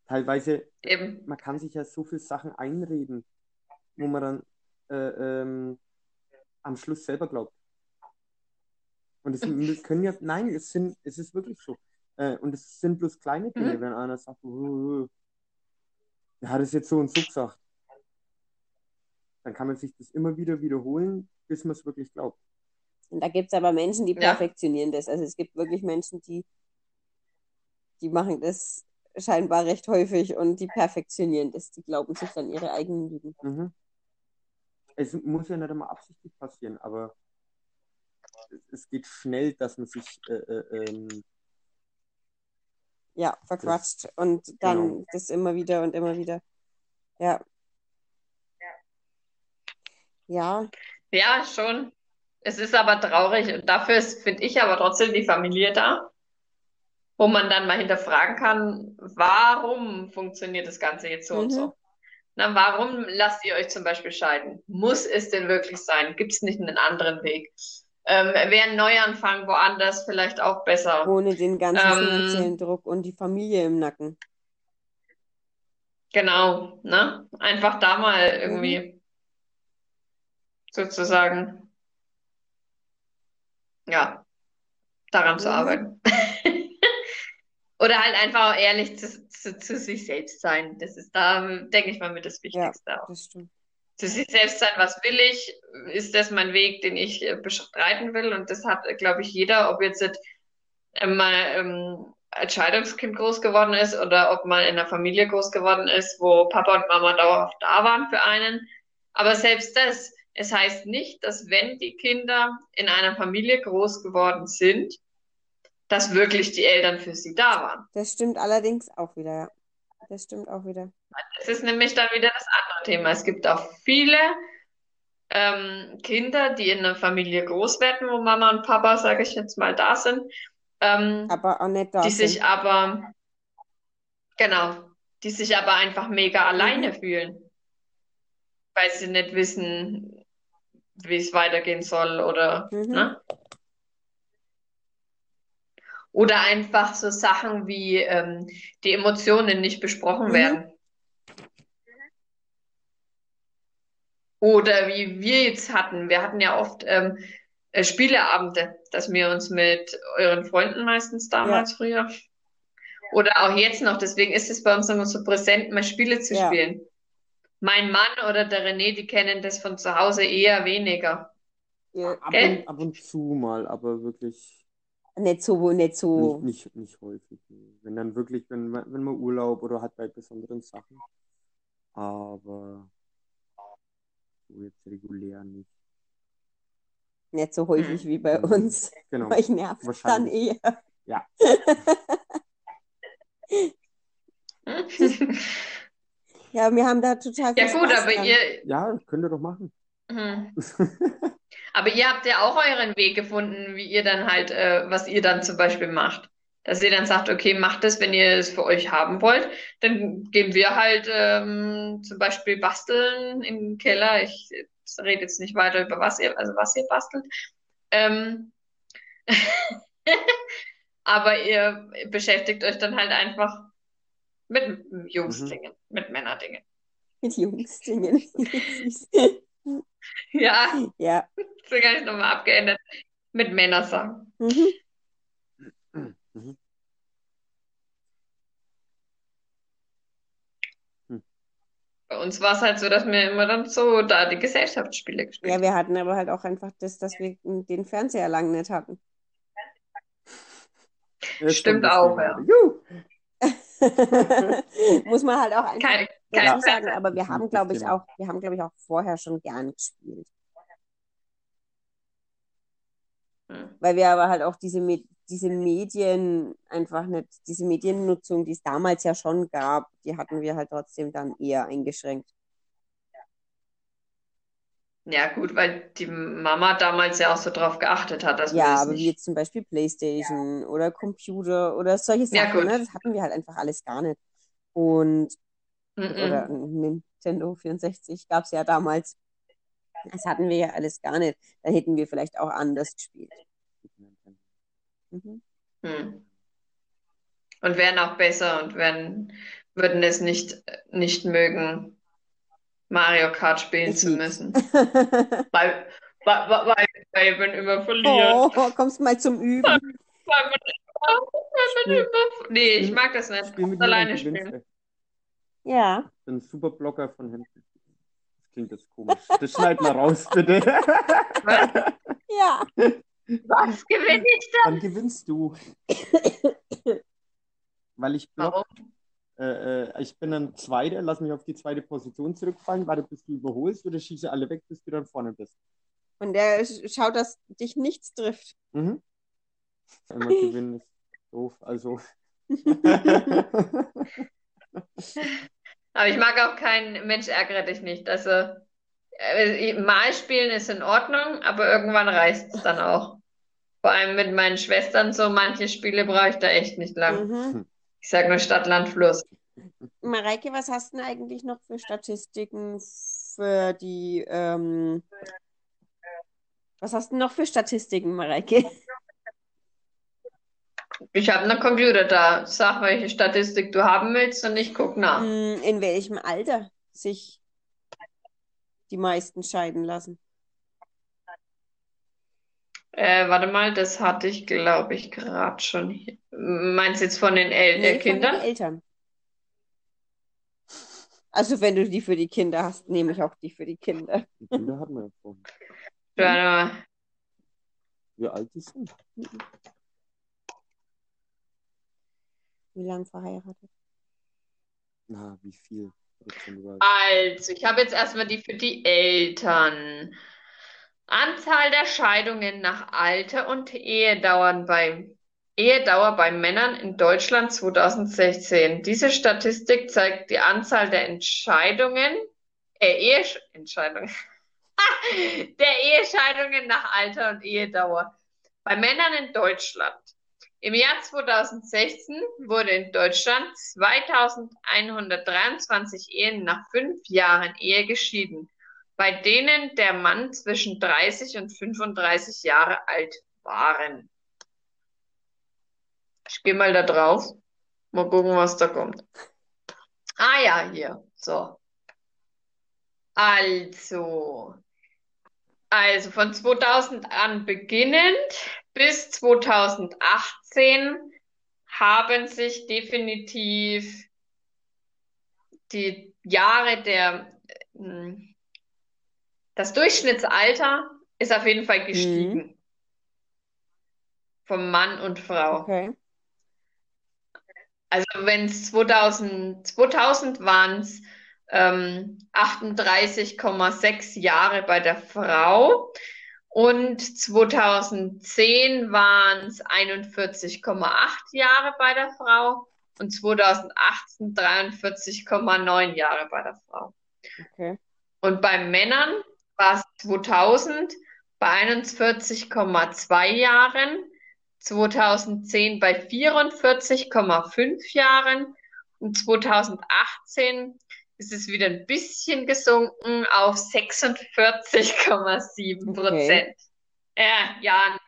teilweise, Eben. man kann sich ja so viele Sachen einreden, wo man dann äh, ähm, am Schluss selber glaubt. Und es können ja, nein, es sind, es ist wirklich so. Äh, und es sind bloß kleine Dinge, Mhm. wenn einer sagt, "Uh, der hat es jetzt so und so gesagt. Dann kann man sich das immer wieder wiederholen, bis man es wirklich glaubt. Und da gibt es aber Menschen, die Ja. perfektionieren das. Also es gibt wirklich Menschen, die, die machen das scheinbar recht häufig und die perfektionieren das. Die glauben sich dann ihre eigenen Lügen. Mhm. Es muss ja nicht immer absichtlich passieren, aber es, geht schnell, dass man sich äh, äh, ähm, Ja, verquatscht. Und dann genau. das immer wieder und immer wieder. Ja. Ja, Ja, schon. Es ist aber traurig und dafür ist, finde ich, aber trotzdem die Familie da, wo man dann mal hinterfragen kann, warum funktioniert das Ganze jetzt so und Mhm. so? Na, warum lasst ihr euch zum Beispiel scheiden? Muss es denn wirklich sein? Gibt es nicht einen anderen Weg? Ähm, wäre ein Neuanfang woanders vielleicht auch besser? ohne den ganzen Ähm, finanziellen Druck und die Familie im Nacken. Genau, ne? Einfach da mal irgendwie sozusagen, ja, daran zu Mhm. arbeiten. Oder halt einfach auch ehrlich zu, zu, zu sich selbst sein. Das ist da, denke ich mal, mit das Wichtigste auch. Das stimmt. Zu sich selbst sein, was will ich? Ist das mein Weg, den ich äh, bestreiten will? Und das hat, glaube ich, jeder, ob jetzt mal ähm, als Scheidungskind groß geworden ist oder ob man in einer Familie groß geworden ist, wo Papa und Mama dauerhaft da waren für einen. Aber selbst das, es heißt nicht, dass wenn die Kinder in einer Familie groß geworden sind, dass wirklich die Eltern für sie da waren. Das stimmt allerdings auch wieder, ja. Das stimmt auch wieder. Das ist nämlich dann wieder das andere Thema. Es gibt auch viele ähm, Kinder, die in einer Familie groß werden, wo Mama und Papa, sage ich jetzt mal, da sind, ähm, Aber auch nicht da die sind. sich aber, genau, die sich aber einfach mega alleine fühlen, weil sie nicht wissen, wie es weitergehen soll oder, Mhm. ne? Oder einfach so Sachen wie ähm, die Emotionen nicht besprochen Mhm. werden. Oder wie wir jetzt hatten. Wir hatten ja oft ähm, äh, Spieleabende, dass wir uns mit euren Freunden meistens damals früher oder auch jetzt noch, deswegen ist es bei uns immer so präsent, mal Spiele zu Ja. spielen. Mein Mann oder der René, die kennen das von zu Hause eher weniger. Ihr, ab und, ab und zu mal, aber wirklich nicht so, nicht so. nicht, nicht, nicht häufig. Wenn dann wirklich, wenn man, wenn man Urlaub oder hat bei besonderen Sachen. Aber so jetzt regulär nicht. Nicht so häufig Hm. wie bei Mhm. uns. Genau. Euch nervt dann Wahrscheinlich. eher. Ja. Ja, wir haben da total Ja gut, Spaß aber dran. ihr, Ja, könnt ihr doch machen. hm. Aber ihr habt ja auch euren Weg gefunden, wie ihr dann halt, äh, was ihr dann zum Beispiel macht. dass ihr dann sagt, okay, macht das, wenn ihr es für euch haben wollt. Dann gehen wir halt ähm, zum Beispiel basteln im Keller. Ich rede jetzt nicht weiter über was ihr, also was ihr bastelt. Ähm, aber ihr beschäftigt euch dann halt einfach mit Jungsdingen, mhm. mit Männerdingen. Mit Jungsdingen. ja. Ja. Sogar ich nochmal abgeändert. Mit Männersachen. Mhm. Mhm. Hm. Bei uns war es halt so, dass wir immer dann so da die Gesellschaftsspiele gespielt haben. Ja, wir hatten aber halt auch einfach das, dass wir den Fernseher lang nicht hatten. Das Stimmt auch, ja. Muss man halt auch einfach keine, dazu sagen, aber wir haben, glaube ich, auch, wir haben, glaube ich, auch vorher schon gern gespielt. Hm. Weil wir aber halt auch diese, diese Medien einfach nicht, diese Mediennutzung, die es damals ja schon gab, die hatten wir halt trotzdem dann eher eingeschränkt. Ja, gut, weil die Mama damals ja auch so drauf geachtet hat, dass Ja, wir aber wie jetzt zum Beispiel Playstation oder Computer oder solche Ja, Sachen, gut. ne? Das hatten wir halt einfach alles gar nicht. Und, oder Nintendo 64 gab es ja damals. Das hatten wir ja alles gar nicht. Dann hätten wir vielleicht auch anders gespielt. Mhm. Hm. Und wären auch besser und werden, würden es nicht, nicht mögen, Mario Kart spielen ich zu müssen. weil, weil, weil, weil man immer verliert. Oh, kommst mal zum Üben. Weil, weil man, weil man immer, nee, ich mag das nicht. Spiel mit alleine spielen. Ja. Ich bin ein super Blocker von Händen. Das klingt jetzt komisch. Das schneid mal raus, bitte. Ja. Was gewinne ich dann? Dann gewinnst du. Weil ich block. Warum? Äh, äh, ich bin ein Zweiter, lass mich auf die zweite Position zurückfallen, warte, bis du überholst oder schieße alle weg, bis du dann vorne bist. Und der schaut, dass dich nichts trifft. Mhm. Einmal gewinnen ist doof, also. Aber ich mag auch keinen Mensch ärgere dich nicht. Also äh, mal spielen ist in Ordnung, aber irgendwann reißt es dann auch. Vor allem mit meinen Schwestern so, manche Spiele brauche ich da echt nicht lang. Mhm. Ich sage nur Stadt, Land, Fluss. Mareike, was hast du denn eigentlich noch für Statistiken für die, ähm, was hast du noch für Statistiken, Mareike? Ich habe einen Computer da. Sag, welche Statistik du haben willst und ich gucke nach. Hm, in welchem Alter sich die meisten scheiden lassen? Äh, warte mal, das hatte ich, glaube ich, gerade schon hier. Meinst du jetzt von den El nee, äh, Kindern? Von den Eltern. Also wenn du die für die Kinder hast, nehme ich auch die für die Kinder. Die Kinder hatten wir ja vorhin. Warte mal. Wie alt die sind? Wie lange verheiratet? Na, wie viel? Also, ich habe jetzt erstmal die für die Eltern. Anzahl der Scheidungen nach Alter und Ehedauern bei Ehedauer bei Männern in Deutschland 2016. Diese Statistik zeigt die Anzahl der Entscheidungen, äh, Eheentscheidungen, der Ehescheidungen nach Alter und Ehedauer bei Männern in Deutschland. Im Jahr 2016 wurde in Deutschland 2123 Ehen nach fünf Jahren Ehe geschieden bei denen der Mann zwischen 30 und 35 Jahre alt waren. Ich gehe mal da drauf. Mal gucken, was da kommt. Ah ja, hier. So. Also. Also von 2000 an beginnend bis 2018 haben sich definitiv die Jahre der hm, das Durchschnittsalter ist auf jeden Fall gestiegen. Mhm. Vom Mann und Frau. Okay. Also wenn es 2000, 2000 waren es ähm, 38,6 Jahre bei der Frau und 2010 waren es 41,8 Jahre bei der Frau und 2018 43,9 Jahre bei der Frau. Okay. Und bei Männern war es 2000 bei 41,2 Jahren, 2010 bei 44,5 Jahren und 2018 ist es wieder ein bisschen gesunken auf 46,7 Okay. Prozent. Äh, Jahren.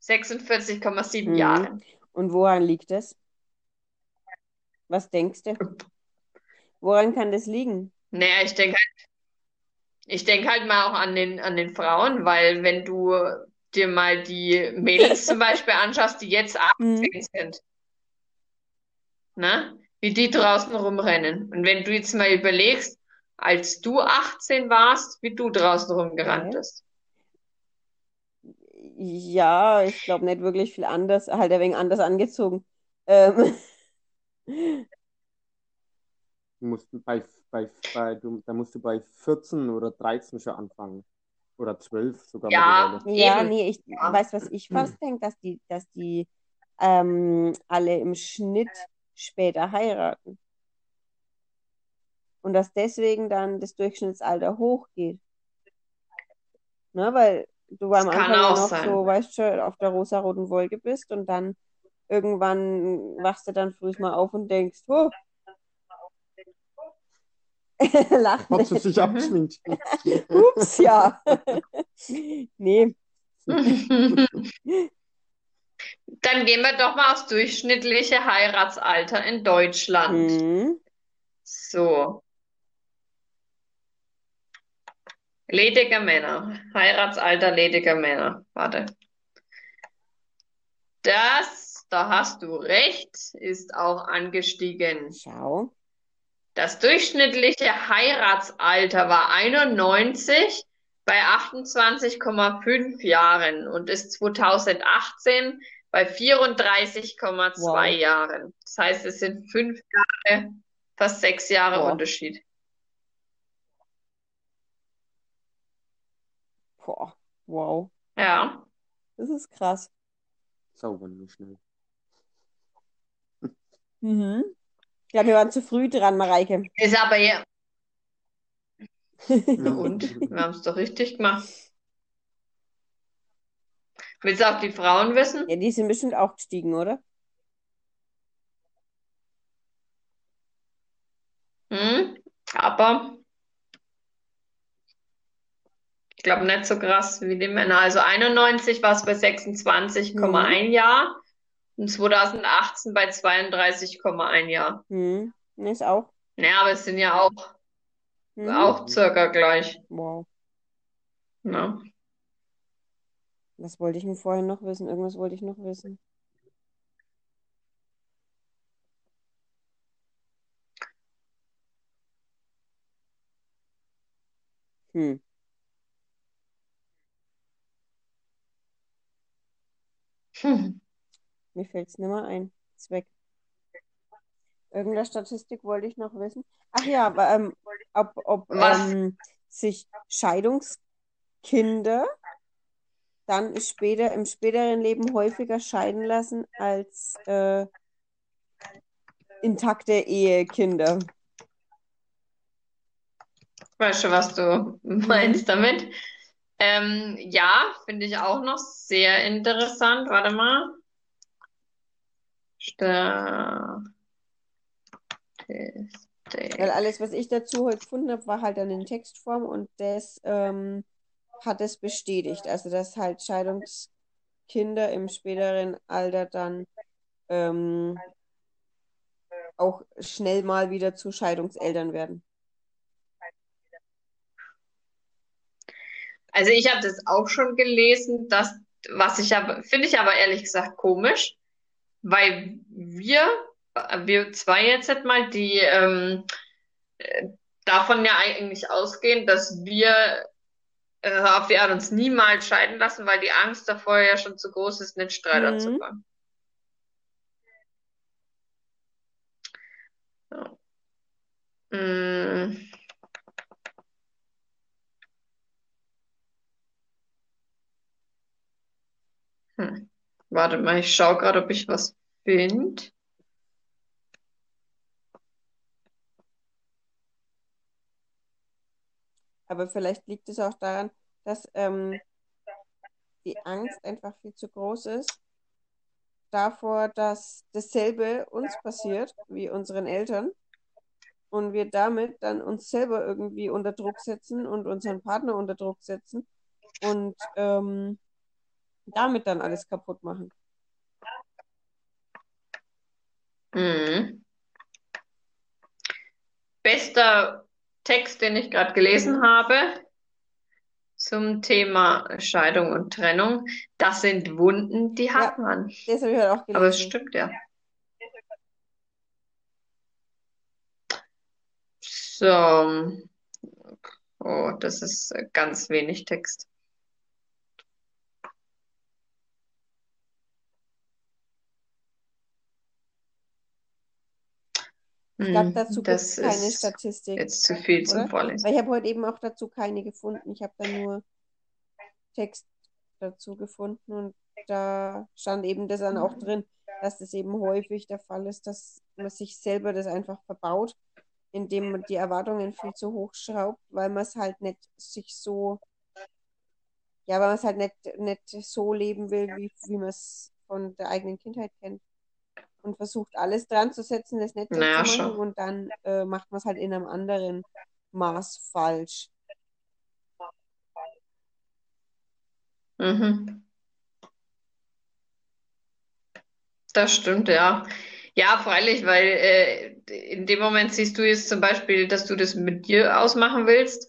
46,7 Mhm. Jahre. Und woran liegt das? Was denkst du? Woran kann das liegen? Naja, ich denke halt, ich denke halt mal auch an den, an den Frauen, weil wenn du dir mal die Mädels zum Beispiel anschaust, die jetzt 18 sind, ne? Wie die draußen rumrennen. Und wenn du jetzt mal überlegst, als du 18 warst, wie du draußen rumgerannt Okay. bist. Ja, ich glaube nicht wirklich viel anders, halt ein wenig anders angezogen. Ähm, Du musst bei, bei, bei, du, da musst du bei 14 oder 13 schon anfangen. Oder 12 sogar Ja, ja, nee, ich Ja. weiß, was ich fast denke, dass die, dass die ähm, alle im Schnitt später heiraten. Und dass deswegen dann das Durchschnittsalter hochgeht. Ne, weil du am Das Anfang noch sein. so, weißt schon, auf der rosaroten Wolke bist und dann irgendwann wachst du dann früh mal auf und denkst, oh, lach Hat sie nicht. sich abgeschminkt. Ups, ja. Nee. Dann gehen wir doch mal aufs durchschnittliche Heiratsalter in Deutschland. Hm. So. Ledige Männer. Heiratsalter lediger Männer. Warte. Das, da hast du recht, ist auch angestiegen. Schau. Das durchschnittliche Heiratsalter war 91 bei 28,5 Jahren und ist 2018 bei 34,2 Wow. Jahren. Das heißt, es sind fünf Jahre, fast sechs Jahre Boah. Unterschied. Boah, wow. Ja. Das ist krass. Sauber nur schnell. Mhm. Ich glaube, wir waren zu früh dran, Mareike. Ist aber ja. Und? Wir haben es doch richtig gemacht. Willst du auch die Frauen wissen? Ja, die sind bestimmt auch gestiegen, oder? Hm? Aber ich glaube nicht so krass wie die Männer. Also 91 war es bei 26,1 Jahr und 2018 bei 32,1 Jahr. Hm. Nee, Ist auch. Naja, aber es sind ja auch, Mhm. auch circa gleich. Wow. Ne? Was wollte ich denn vorhin noch wissen? Irgendwas wollte ich noch wissen. Hm. Hm. Mir fällt es nicht mehr ein. Weg. Irgendeine Statistik wollte ich noch wissen. Ach ja, aber, ähm, ob, ob ähm, sich Scheidungskinder dann später im späteren Leben häufiger scheiden lassen als äh, intakte Ehekinder. Weißt du, was du meinst damit? Ähm, ja, finde ich auch noch sehr interessant. Warte mal. Weil Statistik. alles, was ich dazu heute gefunden habe, war halt dann in Textform und das ähm, hat es bestätigt. Also, dass halt Scheidungskinder im späteren Alter dann ähm, auch schnell mal wieder zu Scheidungseltern werden. Also ich habe das auch schon gelesen, dass, was ich aber, finde ich aber ehrlich gesagt komisch, weil wir, wir zwei jetzt halt mal, die ähm, äh, davon ja eigentlich ausgehen, dass wir äh, auf die Art uns niemals scheiden lassen, weil die Angst davor ja schon zu groß ist, einen Streit Mhm. anzufangen. Ja. Mm. Hm. Warte mal, ich schaue gerade, ob ich was finde. Aber vielleicht liegt es auch daran, dass ähm, die Angst einfach viel zu groß ist davor, dass dasselbe uns passiert wie unseren Eltern und wir damit dann uns selber irgendwie unter Druck setzen und unseren Partner unter Druck setzen und ähm, damit dann alles kaputt machen. Mhm. Bester Text, den ich gerade gelesen habe zum Thema Scheidung und Trennung, das sind Wunden, die hat Ja, man. das habe ich auch Aber es gelesen. stimmt ja. So, oh, das ist ganz wenig Text. Ich glaube, Hm, dazu gibt es keine ist Statistik, jetzt zu viel zum oder? Vorlesen. Weil ich habe heute eben auch dazu keine gefunden. Ich habe da nur Text dazu gefunden und da stand eben das dann auch drin, dass das eben häufig der Fall ist, dass man sich selber das einfach verbaut, indem man die Erwartungen viel zu hoch schraubt, weil man es halt nicht sich so, ja, weil man es halt nicht, nicht so leben will, wie, wie man es von der eigenen Kindheit kennt. Und versucht alles dran zu setzen, das nicht Naja, zu machen schon. und dann äh, macht man es halt in einem anderen Maß falsch. Mhm. Das stimmt, ja. Ja, freilich, weil äh, in dem Moment siehst du jetzt zum Beispiel, dass du das mit dir ausmachen willst.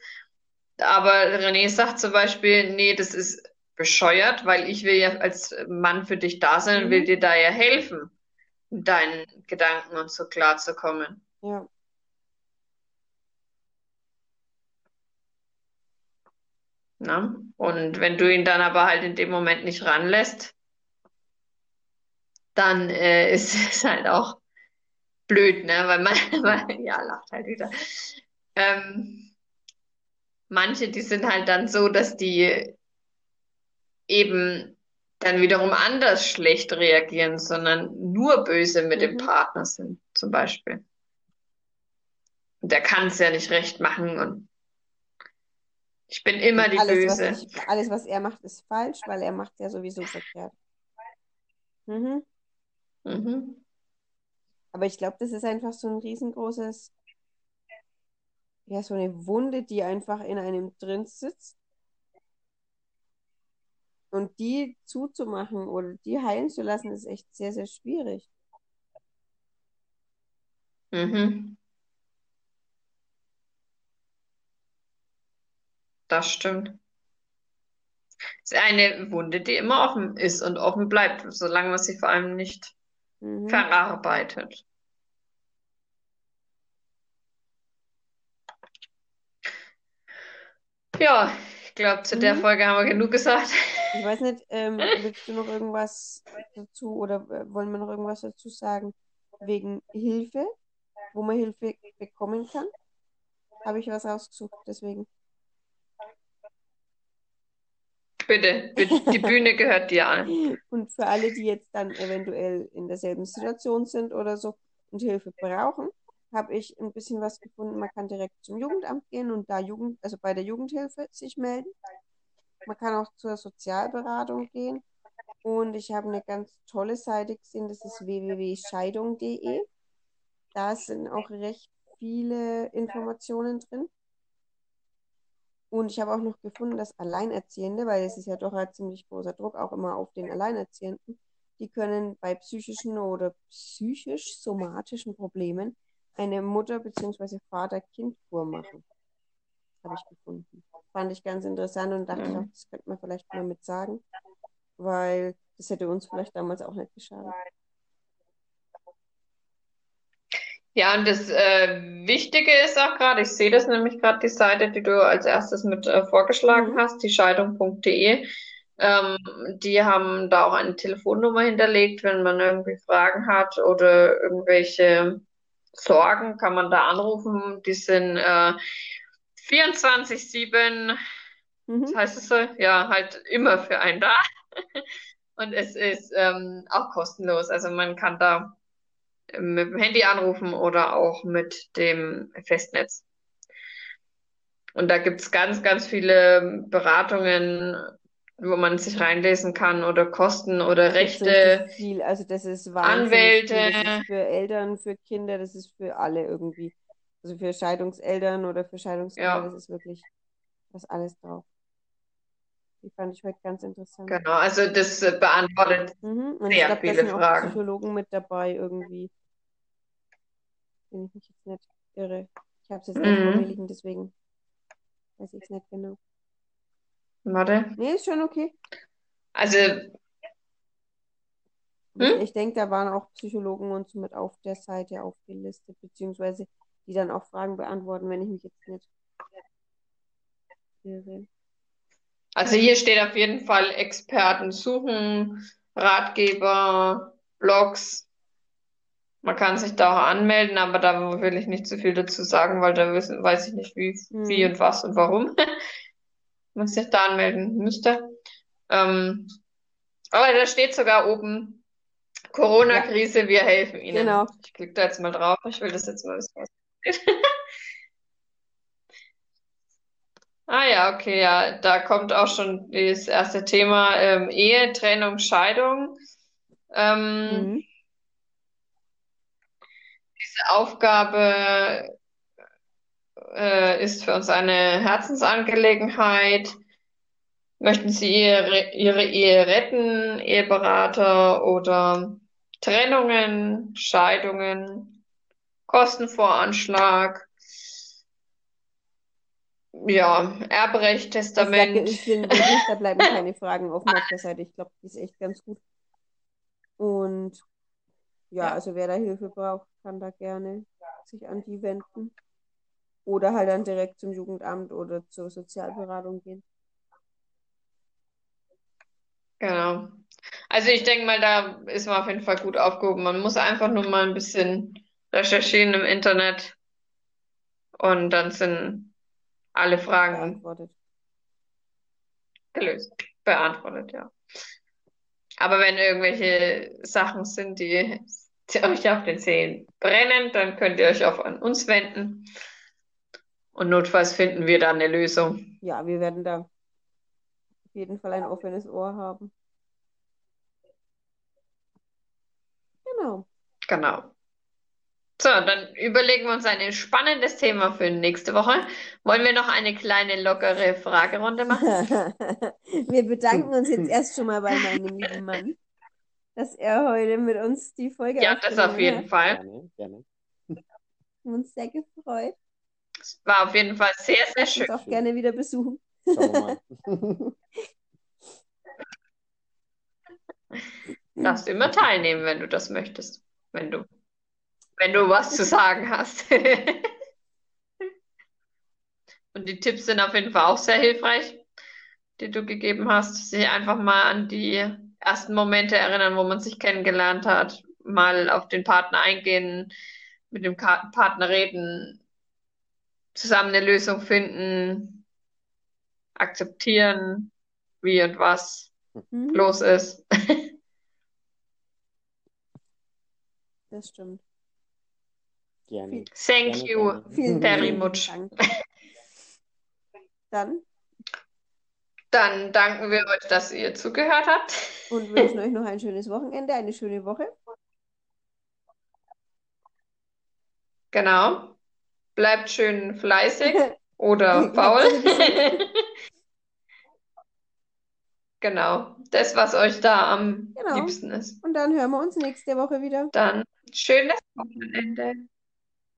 Aber René sagt zum Beispiel, nee, das ist bescheuert, weil ich will ja als Mann für dich da sein und will Mhm. dir da ja helfen, deinen Gedanken und so klar zu kommen. Ja. Ne? Und wenn du ihn dann aber halt in dem Moment nicht ranlässt, dann äh, ist es halt auch blöd, ne? Weil man, weil, ja, lacht halt wieder. Ähm, manche, die sind halt dann so, dass die eben dann wiederum anders schlecht reagieren, sondern nur böse mit dem Mhm. Partner sind, zum Beispiel. Und der kann es ja nicht recht machen und ich bin immer Und die alles, was Böse. ich, alles, was er macht, ist falsch, weil er macht ja sowieso verkehrt. Mhm. Mhm. Aber ich glaube, das ist einfach so ein riesengroßes, ja, so eine Wunde, die einfach in einem drin sitzt. Und die zuzumachen oder die heilen zu lassen, ist echt sehr, sehr schwierig. Mhm. Das stimmt. Es ist eine Wunde, die immer offen ist und offen bleibt, solange man sie vor allem nicht Mhm. verarbeitet. Ja, glaube, zu der Mhm. Folge haben wir genug gesagt. Ich weiß nicht, ähm, willst du noch irgendwas dazu oder äh, wollen wir noch irgendwas dazu sagen wegen Hilfe, wo man Hilfe bekommen kann? Habe ich was rausgesucht, deswegen. Bitte, bitte, die Bühne gehört dir an. Und für alle, die jetzt dann eventuell in derselben Situation sind oder so und Hilfe brauchen, habe ich ein bisschen was gefunden. Man kann direkt zum Jugendamt gehen und da Jugend, also bei der Jugendhilfe sich melden. Man kann auch zur Sozialberatung gehen. Und ich habe eine ganz tolle Seite gesehen, das ist www.scheidung.de. Da sind auch recht viele Informationen drin. Und ich habe auch noch gefunden, dass Alleinerziehende, weil es ist ja doch ein ziemlich großer Druck auch immer auf den Alleinerziehenden, die können bei psychischen oder psychisch-somatischen Problemen eine Mutter- bzw. Vater-Kind-Kur machen. Habe ich gefunden. Fand ich ganz interessant und dachte ich auch, Mhm. das könnte man vielleicht mal mit sagen, weil das hätte uns vielleicht damals auch nicht geschadet. Ja, und das äh, Wichtige ist auch gerade, ich sehe das nämlich gerade, die Seite, die du als erstes mit äh, vorgeschlagen Mhm. hast, die scheidung.de. Ähm, die haben da auch eine Telefonnummer hinterlegt, wenn man irgendwie Fragen hat oder irgendwelche Sorgen, kann man da anrufen. Die sind äh, 24/7, was Mhm. heißt es so? Ja, halt immer für einen da. Und es ist ähm, auch kostenlos. Also man kann da mit dem Handy anrufen oder auch mit dem Festnetz. Und da gibt's ganz, ganz viele Beratungen wo man sich reinlesen kann oder Kosten oder Rechte, richtig viel. Also das ist viel. Das Anwälte. ist für Eltern, für Kinder, das ist für alle irgendwie. Also für Scheidungseltern oder für Scheidungskinder, Ja, das ist wirklich, ist alles drauf. Die fand ich heute ganz interessant. genau. Also das äh, beantwortet Mhm. Und ich sehr glaube, da viele sind auch Fragen. Psychologen mit dabei irgendwie, wenn ich mich jetzt nicht irre. Ich habe es jetzt nicht Mhm. liegen, deswegen weiß ich es nicht genau. Warte. Nee, ist schon okay. Also, Ich, hm? ich denke, da waren auch Psychologen und so mit auf der Seite aufgelistet, beziehungsweise die dann auch Fragen beantworten, wenn ich mich jetzt nicht irre. Also hier steht auf jeden Fall Experten suchen, Ratgeber, Blogs. Man kann sich da auch anmelden, aber da will ich nicht zu viel dazu sagen, weil da wissen, weiß ich nicht, wie, wie Hm. und was und warum man sich da anmelden müsste. Ähm, aber da steht sogar oben, Corona-Krise, wir helfen Ihnen. genau. Ich klicke da jetzt mal drauf. Ich will das jetzt mal wissen, was. Ah ja, okay, ja, da kommt auch schon das erste Thema ähm, Ehe, Trennung, Scheidung. Ähm, Mhm. diese Aufgabe äh, ist für uns eine Herzensangelegenheit. Möchten Sie Ihre, Ihre Ehe retten, Eheberater oder Trennungen, Scheidungen, Kostenvoranschlag, ja, Erbrecht, Testament. ge- sind wirklich, da bleiben keine Fragen offen auf der Seite. Ich glaube, die ist echt ganz gut. Und ja, Ja, also wer da Hilfe braucht, kann da gerne sich an die wenden. Oder halt dann direkt zum Jugendamt oder zur Sozialberatung gehen. genau. Also ich denke mal, da ist man auf jeden Fall gut aufgehoben. Man muss einfach nur mal ein bisschen recherchieren im Internet und dann sind alle Fragen Beantwortet. gelöst, beantwortet, ja. Aber wenn irgendwelche Sachen sind, die, die euch auf den Zehen brennen, dann könnt ihr euch auch an uns wenden und notfalls finden wir da eine Lösung. Ja, wir werden da auf jeden Fall ein offenes Ohr haben. Genau. Genau. So, dann überlegen wir uns ein spannendes Thema für nächste Woche. Wollen wir noch eine kleine lockere Fragerunde machen? Wir bedanken uns jetzt erst schon mal bei meinem lieben Mann, dass er heute mit uns die Folge Ja, das auf jeden hat. Fall. Gerne, gerne. Wir haben uns sehr gefreut. Es war auf jeden Fall sehr, sehr schön. auch Schön. gerne wieder besuchen. Darfst immer teilnehmen, wenn du das möchtest. Wenn du, wenn du was zu sagen hast. Und die Tipps sind auf jeden Fall auch sehr hilfreich, die du gegeben hast. Sich einfach mal an die ersten Momente erinnern, wo man sich kennengelernt hat, mal auf den Partner eingehen, mit dem Partner reden, zusammen eine Lösung finden, akzeptieren, wie und was Mhm, los ist. das stimmt. Gerne. Thank Gerne, you, gerne. very much. Dann Dann danken wir euch, dass ihr zugehört habt. und wünschen euch noch ein schönes Wochenende, eine schöne Woche. Genau. Bleibt schön fleißig oder faul. Genau. Das, was euch da am Genau. liebsten ist. Und dann hören wir uns nächste Woche wieder. Dann schönes Wochenende.